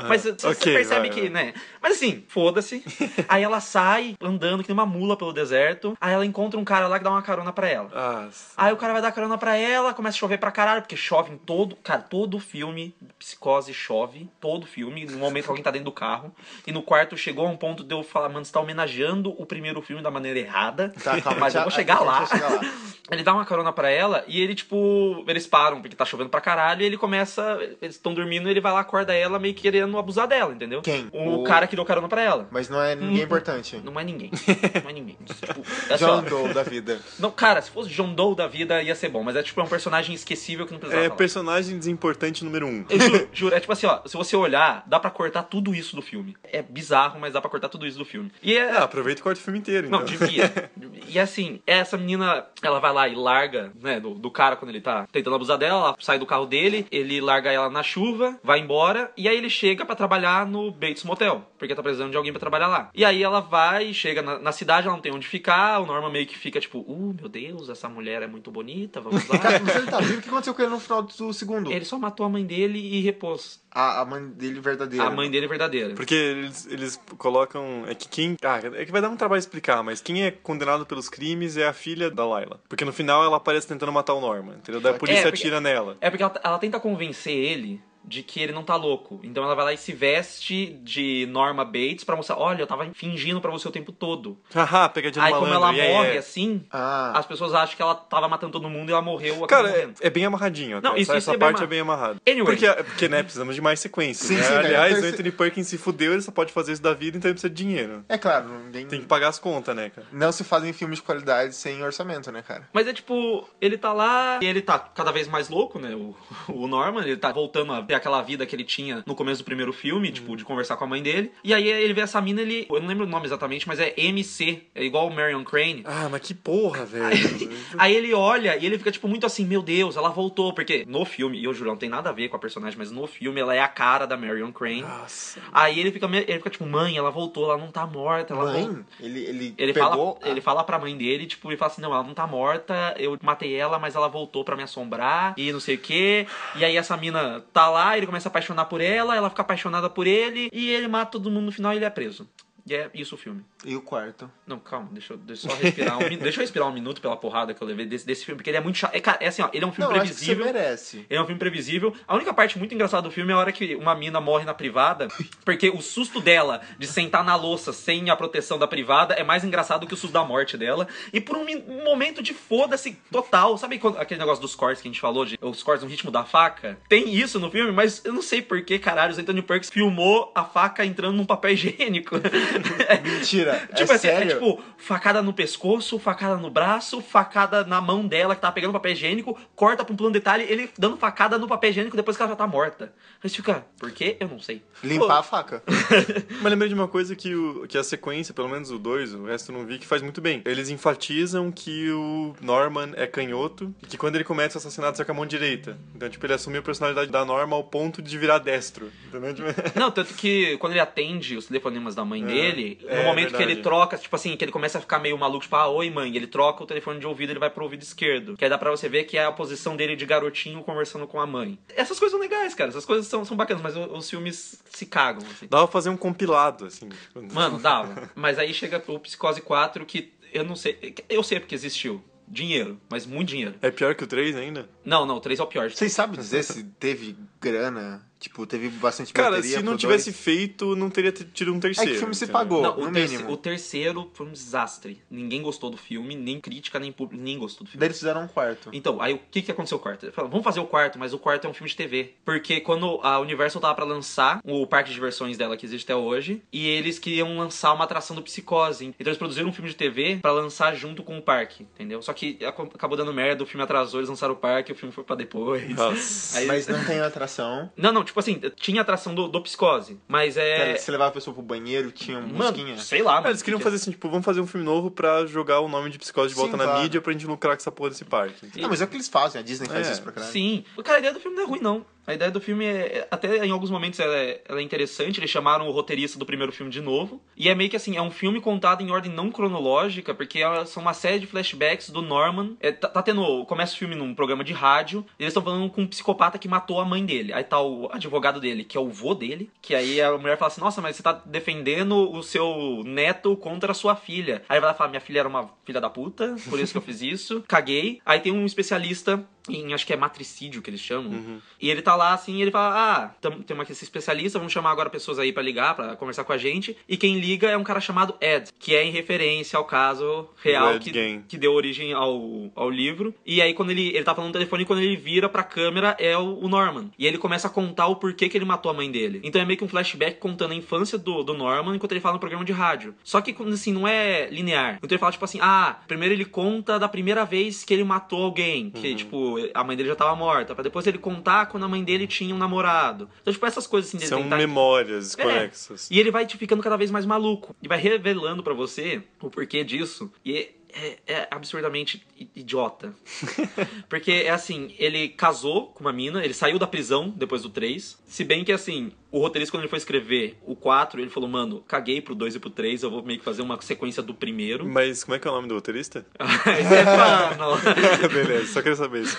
Mas você você ok, percebe vai, que, vai. né? Mas assim, foda-se. aí ela sai andando que nem uma mula pelo deserto. Aí ela encontra um cara lá que dá uma carona pra ela. Ah, Aí o cara vai dar carona pra ela, começa a chover pra caralho, porque chove em todo. Cara, todo filme, psicose chove, todo filme, no momento que alguém tá dentro do carro. E no quarto chegou a um ponto de eu falar, mano, você tá homenageando o primeiro filme da maneira errada. Tá, calma, mas já- eu vou chegar lá. chegar lá. Ele dá uma carona pra ela e ele, tipo, eles param porque tá chovendo pra caralho e ele começa. Eles estão dormindo e ele vai lá, acorda ela, meio que querendo abusar dela, entendeu? Quem? O, O- cara que deu carona pra ela. Mas não é ninguém importante. Não é ninguém. Não é ninguém. tipo, é assim, John Doe da vida. não, cara, se fosse John Doe da vida ia ser bom, mas é tipo é um personagem esquecível que não precisava. é falar. personagem desimportante número um. Eu juro, juro, é tipo assim, ó, se você olhar, dá pra cortar tudo isso do filme. É bizarro, mas dá pra cortar tudo isso do filme. E é. Ah, aproveita e corta o filme inteiro, então. Não, devia. E assim, essa menina, ela vai lá e larga, né, do, do cara quando ele tá tentando abusar dela, ela sai do carro dele, ele larga ela na chuva, vai embora, e aí ele chega pra trabalhar no Bates Motel, porque tá precisando de alguém pra trabalhar lá. E aí ela vai, chega na, na cidade, ela não tem onde ficar, o Norman meio que fica tipo, uh, meu Deus, essa mulher é muito bonita, vamos Cara, lá. mas ele tá vivo. O que aconteceu com ele no final do segundo? ele só matou a mãe dele e repôs A, a mãe dele verdadeira. a mãe dele verdadeira. Porque eles, eles colocam. É que quem. Ah, é que vai dar um trabalho explicar, mas quem é condenado pelos crimes é a filha da Layla. Porque no final ela aparece tentando matar o Norman, entendeu? Daí a polícia É, porque- atira nela. É porque ela, ela tenta convencer ele de que ele não tá louco. Então ela vai lá e se veste de Norma Bates pra mostrar, olha, eu tava fingindo pra você o tempo todo. Haha, pegadinha Aí do como malandro. ela yeah, morre yeah. assim, Ah, as pessoas acham que ela tava matando todo mundo e ela morreu Cara, é, é bem amarradinho. até. Não, isso- essa isso essa é bem parte é bem amarrado. Anyway. Porque, porque, né, precisamos de mais sequências. Sim, né? sim, né? Aliás, Então, o Anthony Perkins se fudeu, ele só pode fazer isso da vida, então ele precisa de dinheiro. é claro, ninguém... Tem que pagar as contas, né, cara? Não se fazem filmes de qualidade sem orçamento, né, cara? Mas é tipo, ele tá lá e ele tá cada vez mais louco, né? O, o Norman, ele tá voltando a ter aquela vida que ele tinha no começo do primeiro filme, tipo, de conversar com a mãe dele. E aí ele vê essa mina, ele. Eu não lembro o nome exatamente, mas é MC. É igual o Marion Crane. Ah, mas que porra, velho. Aí ele olha e ele fica, tipo, muito assim, meu Deus, ela voltou. Porque no filme, e eu juro, não tem nada a ver com a personagem, mas no filme ela é a cara da Marion Crane. Nossa. Aí ele fica, ele fica tipo, mãe, ela voltou, ela não tá morta. Ela. Mãe? Ele, ele, Ele pegou... fala, ele fala pra mãe dele, tipo, ele fala assim, não, ela não tá morta, eu matei ela, mas ela voltou pra me assombrar, e não sei o quê. E aí essa mina tá lá, ele começa a apaixonar por ela, ela fica apaixonada por ele, e ele mata todo mundo no final e ele é preso. E é isso o filme. E o quarto? Não, calma, deixa eu, deixa eu só respirar um minuto. Deixa eu respirar um minuto pela porrada que eu levei desse, desse filme, porque ele é muito chato. É, é assim, ó, ele é um filme Não, eu acho que você previsível. merece. Ele é um filme previsível. A única parte muito engraçada do filme é a hora que uma mina morre na privada, porque o susto dela de sentar na louça sem a proteção da privada é mais engraçado que o susto da morte dela. E por um, um momento de foda-se total, sabe quando- aquele negócio dos cortes que a gente falou, de os cortes no ritmo da faca? Tem isso no filme, mas eu não sei por que, caralho, o Anthony Perkins filmou a faca entrando num papel higiênico. Mentira, Tipo é assim, é sério? tipo, facada no pescoço, facada no braço, facada na mão dela que tá pegando papel higiênico, corta pra um plano detalhe, ele dando facada no papel higiênico depois que ela já tá morta. Aí você fica, por quê? Eu não sei. Limpar a faca. Mas lembrei de uma coisa que, o, que a sequência, pelo menos o 2, o resto eu não vi, que faz muito bem. Eles enfatizam que o Norman é canhoto e que quando ele comete o assassinato é com a mão direita. Então, tipo, ele assumiu a personalidade da Norma ao ponto de virar destro. Entendeu? Tipo, Não, tanto que quando ele atende os telefonemas da mãe dele, no é momento que verdade. ele troca, tipo assim, que ele começa a ficar meio maluco, tipo, ah, oi mãe, ele troca o telefone de ouvido, ele vai pro ouvido esquerdo. Que aí dá pra você ver que é a posição dele de garotinho conversando com a mãe. Essas coisas são legais, cara, essas coisas são, são bacanas, mas os filmes se cagam, assim. Dava pra fazer um compilado, assim. tipo, Mano, dava. Mas aí chega o Psicose 4, que eu não sei. Eu sei porque existiu. Dinheiro, mas muito dinheiro. É pior que o 3 ainda? Não, não, o 3 é o pior. Vocês sabem dizer se teve grana? Tipo, teve bastante Cara, bateria se não pro tivesse dois? feito, não teria tido um É terceiro. que o filme se pagou, Não, no o, mínimo. o terceiro foi um desastre. Ninguém gostou do filme, nem crítica, nem público, ninguém gostou do filme. Daí eles fizeram um quarto. Então, aí o que que aconteceu com o quarto? Eles falaram, vamos fazer o quarto, mas o quarto é um filme de TV. Porque quando a Universal tava pra lançar o parque de diversões dela, que existe até hoje, e eles queriam lançar uma atração do Psicose. Então eles produziram um filme de TV pra lançar junto com o parque, entendeu? Só que ac- acabou dando merda, o filme atrasou, eles lançaram o parque, o filme foi pra depois. Nossa. Aí- Mas não tem atração. Não, não, tipo assim, tinha atração do, do Psicose, mas é... Se levar a pessoa pro banheiro, tinha Mano, mosquinha. sei lá, mano. eles queriam fazer assim, tipo, vamos fazer um filme novo pra jogar o nome de Psicose de Sim, volta na claro. mídia pra gente lucrar com essa porra desse parque. Não, mas é o que eles fazem, a Disney faz É, isso pra caralho. Sim. Cara, a ideia do filme não é ruim, não. A ideia do filme é. Até em alguns momentos ela é, ela é interessante. Eles chamaram o roteirista do primeiro filme de novo. E é meio que assim, é um filme contado em ordem não cronológica, porque é- são uma série de flashbacks do Norman. É, tá, tá tendo. Começa o filme num programa de rádio. E eles estão falando com um psicopata que matou a mãe dele. Aí tá o advogado dele, que é o vô dele. Que aí a mulher fala assim: Nossa, mas você tá defendendo o seu neto contra a sua filha. Aí vai lá Minha filha era uma filha da puta, por isso que eu fiz isso. Caguei. Aí tem um especialista em acho que é matricídio que eles chamam. E ele tá lá assim, e ele fala: "Ah, tem uma esse especialista, vamos chamar agora pessoas aí pra ligar, pra conversar com a gente". E quem liga é um cara chamado Ed, que é em referência ao caso real que, que deu origem ao, ao livro. E aí quando ele ele tá falando no telefone, quando ele vira pra câmera é o, o Norman. E ele começa a contar o porquê que ele matou a mãe dele. Então é meio que um flashback contando a infância do, do Norman enquanto ele fala no programa de rádio. Só que assim, não é linear. Então ele fala tipo assim: "Ah, primeiro ele conta da primeira vez que ele matou alguém, que tipo, a mãe dele já tava morta, Pra depois ele contar quando a mãe dele tinha um namorado". Então tipo essas coisas assim, dele São tentar- memórias É. conexas. e ele vai te ficando cada vez mais maluco. E vai revelando pra você o porquê disso. E é, é absurdamente idiota. Porque é assim, ele casou com uma mina, ele saiu da prisão depois do 3. Se bem que assim, o roteirista, quando ele foi escrever o 4, ele falou, mano, caguei pro 2 e pro 3, eu vou meio que fazer uma sequência do primeiro. Mas como é que é o nome do roteirista? Stefano! Beleza, só queria saber isso.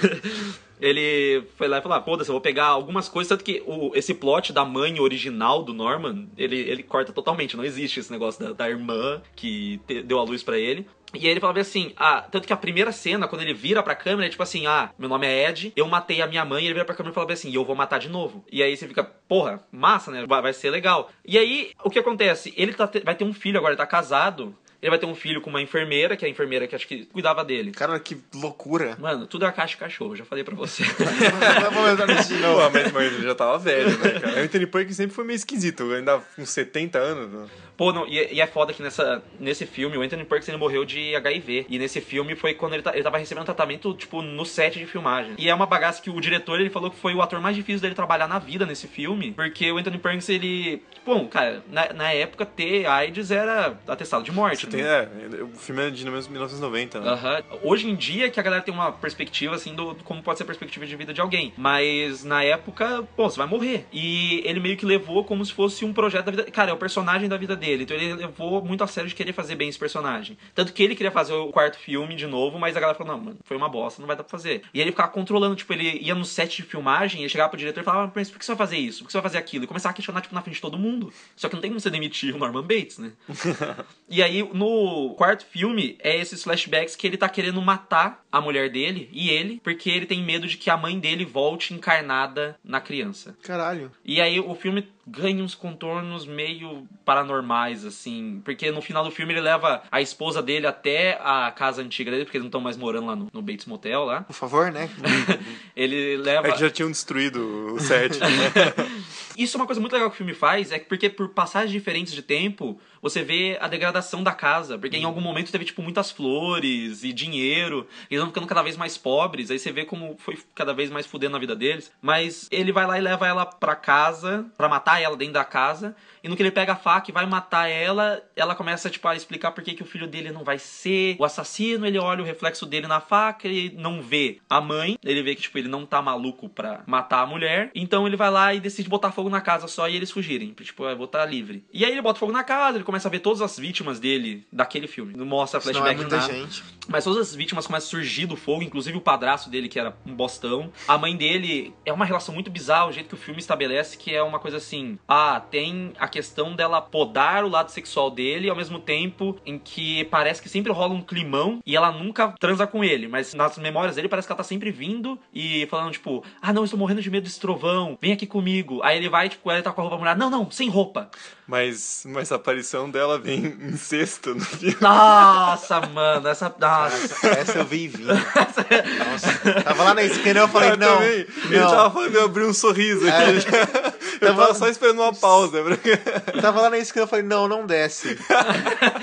ele foi lá e falou: ah, foda-se, eu vou pegar algumas coisas. Tanto que o, esse plot da mãe original do Norman, ele, ele corta totalmente. Não existe esse negócio da, da irmã que te- deu a luz pra ele. E aí ele falava assim, ah, tanto que a primeira cena, quando ele vira pra câmera, é tipo assim, ah, meu nome é Ed, eu matei a minha mãe, e ele vira pra câmera e fala assim, e eu vou matar de novo. E aí você fica, porra, massa, né? Vai, vai ser legal. E aí, o que acontece? Ele tá te- vai ter um filho agora, ele tá casado, ele vai ter um filho com uma enfermeira, que é a enfermeira que acho que cuidava dele. Cara, que loucura. Mano, tudo é a caixa de cachorro, já falei pra você. Vamos entrar nisso de novo. Pô, mas, mas ele já tava velho, né, cara? O Anthony Perkins sempre foi meio esquisito, ainda com 70 anos. né? Pô, não, e, e é foda que nessa, nesse filme o Anthony Perkins ele morreu de HIV. E nesse filme foi quando ele, tá, ele tava recebendo tratamento, tipo, no set de filmagem. E é uma bagaça que o diretor ele falou que foi o ator mais difícil dele trabalhar na vida nesse filme. Porque o Anthony Perkins, ele. Bom, cara, na, na época ter AIDS era atestado de morte. Tem, né? é, o filme é de 1990, né? Aham. Hoje em dia que a galera tem uma perspectiva, assim, do como pode ser a perspectiva de vida de alguém. Mas na época, pô, você vai morrer. E ele meio que levou como se fosse um projeto da vida. Cara, é o personagem da vida dele. Então ele levou muito a sério de querer fazer bem esse personagem. Tanto que ele queria fazer o quarto filme de novo, mas a galera falou: não, mano, foi uma bosta, não vai dar pra fazer. E ele ficava controlando, tipo, ele ia no set de filmagem, ia chegava pro diretor e falava: mas por que você vai fazer isso? Por que você vai fazer aquilo? E começava a questionar, tipo, na frente de todo mundo. Só que não tem como você demitir o Norman Bates, né? e aí, no quarto filme, é esses flashbacks que ele tá querendo matar a mulher dele e ele, porque ele tem medo de que a mãe dele volte encarnada na criança. Caralho. E aí o filme ganha uns contornos meio paranormais, assim. Porque no final do filme ele leva a esposa dele até a casa antiga dele, porque eles não estão mais morando lá no, no Bates Motel lá. Por favor, né? ele leva. É que já tinham destruído o set. né? Isso é uma coisa muito legal que o filme faz, é que porque por passagens diferentes de tempo, você vê a degradação da casa. Porque em algum momento teve, tipo, muitas flores e dinheiro. E eles vão ficando cada vez mais pobres. Aí você vê como foi cada vez mais fudendo a vida deles. Mas ele vai lá e leva ela pra casa, pra matar ela dentro da casa. E no que ele pega a faca e vai matar ela, ela começa, tipo, a explicar por que, que o filho dele não vai ser o assassino. Ele olha o reflexo dele na faca e não vê a mãe. Ele vê que, tipo, ele não tá maluco pra matar a mulher. Então ele vai lá e decide botar fogo na casa só e eles fugirem. Tipo, eu vou estar livre. E aí ele bota fogo na casa, ele começa a ver todas as vítimas dele daquele filme. Não mostra Isso não flashback é muita nada. gente. Mas todas as vítimas começam a surgir do fogo, inclusive o padrasto dele, que era um bostão. A mãe dele é uma relação muito bizarra, o jeito que o filme estabelece, que é uma coisa assim: ah, tem a questão dela podar o lado sexual dele, ao mesmo tempo em que parece que sempre rola um climão e ela nunca transa com ele. Mas nas memórias dele parece que ela tá sempre vindo e falando, tipo, ah, não, eu estou morrendo de medo desse trovão, vem aqui comigo. Aí ele vai, tipo, ela tá com a roupa molhada, não, não, sem roupa. Mas, mas a aparição dela vem em sexto no filme. Nossa, mano, essa. Nossa. Essa eu vi vindo. Nossa. Tava lá na esquina e eu falei, Eu não. também. Ele não. tava falando, eu abri um sorriso aqui. Eu tava só esperando uma pausa. porque- Tava lá na esquina e eu falei, não, não desce.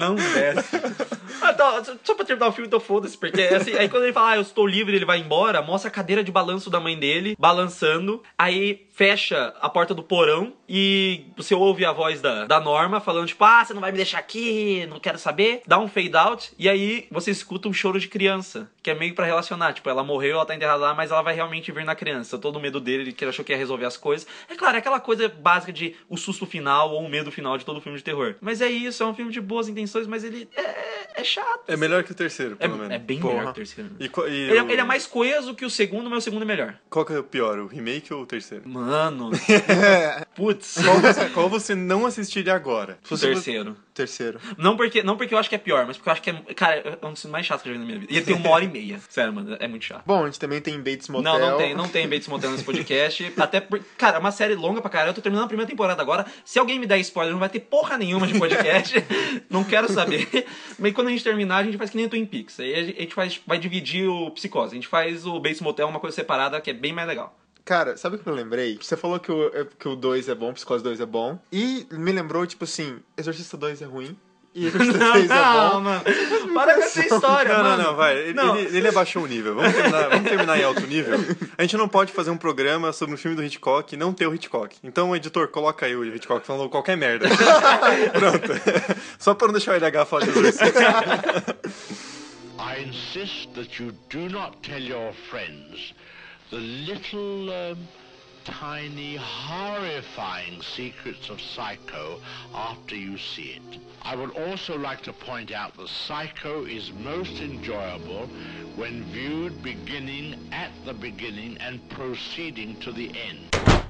Não desce. Ah, tá, só pra terminar o filme, então foda-se, porque assim, aí quando ele fala, ah, eu estou livre, ele vai embora, mostra a cadeira de balanço da mãe dele, balançando, aí fecha a porta do porão e você ouve a voz da, da Norma falando, tipo, ah, você não vai me deixar aqui, não quero saber, dá um fade out, e aí você escuta um choro de criança, que é meio pra relacionar, tipo, ela morreu, ela tá enterrada lá, mas ela vai realmente vir na criança, todo o medo dele, que ele achou que ia resolver as coisas. É claro, é aquela coisa básica de o susto final ou o medo final de todo filme de terror. Mas é isso, é um filme de boas intenções, mas ele é, é chato. É melhor que o terceiro, É, pelo menos. é bem Porra. melhor que o terceiro. E, e Ele, é- o- ele é mais coeso que o segundo, mas o segundo é melhor. Qual que é o pior, o remake ou o terceiro? Mano. Putz. Qual você, qual você não assistiria agora? O terceiro. Terceiro. Não porque, não porque eu acho que é pior, mas porque eu acho que é. Cara, é um dos mais chatos que eu já vi na minha vida. E ele tem uma hora e meia. Sério, mano, é muito chato. Bom, a gente também tem Bates Motel. Não, não tem, não tem Bates Motel nesse podcast. Até por, cara, é uma série longa pra caralho. Eu tô terminando a primeira temporada agora. Se alguém me der spoiler, não vai ter porra nenhuma de podcast. não quero saber. Mas quando a gente terminar, a gente faz que nem o Twin Peaks. Aí a gente faz, vai dividir o Psicose. A gente faz o Bates Motel uma coisa separada que é bem mais legal. Cara, sabe o que eu lembrei? Você falou que o, é- que o 2 é bom, Psicose 2 é bom. E me lembrou, tipo assim, Exorcista 2 é ruim. E Exorcista 3 é bom. mano. Para com essa história, Não, mano. não, não, vai. Ele, Não. ele- ele abaixou o nível. Vamos terminar, vamos terminar em alto nível. A gente não pode fazer um programa sobre um filme do Hitchcock e não ter o Hitchcock. Então, editor, coloca aí o Hitchcock falando qualquer merda. Pronto. Só pra não deixar o LH falar de exorcista. I insist that you do not tell your friends the little, um, tiny, horrifying secrets of Psycho after you see it. I would also like to point out that Psycho is most enjoyable when viewed beginning at the beginning and proceeding to the end.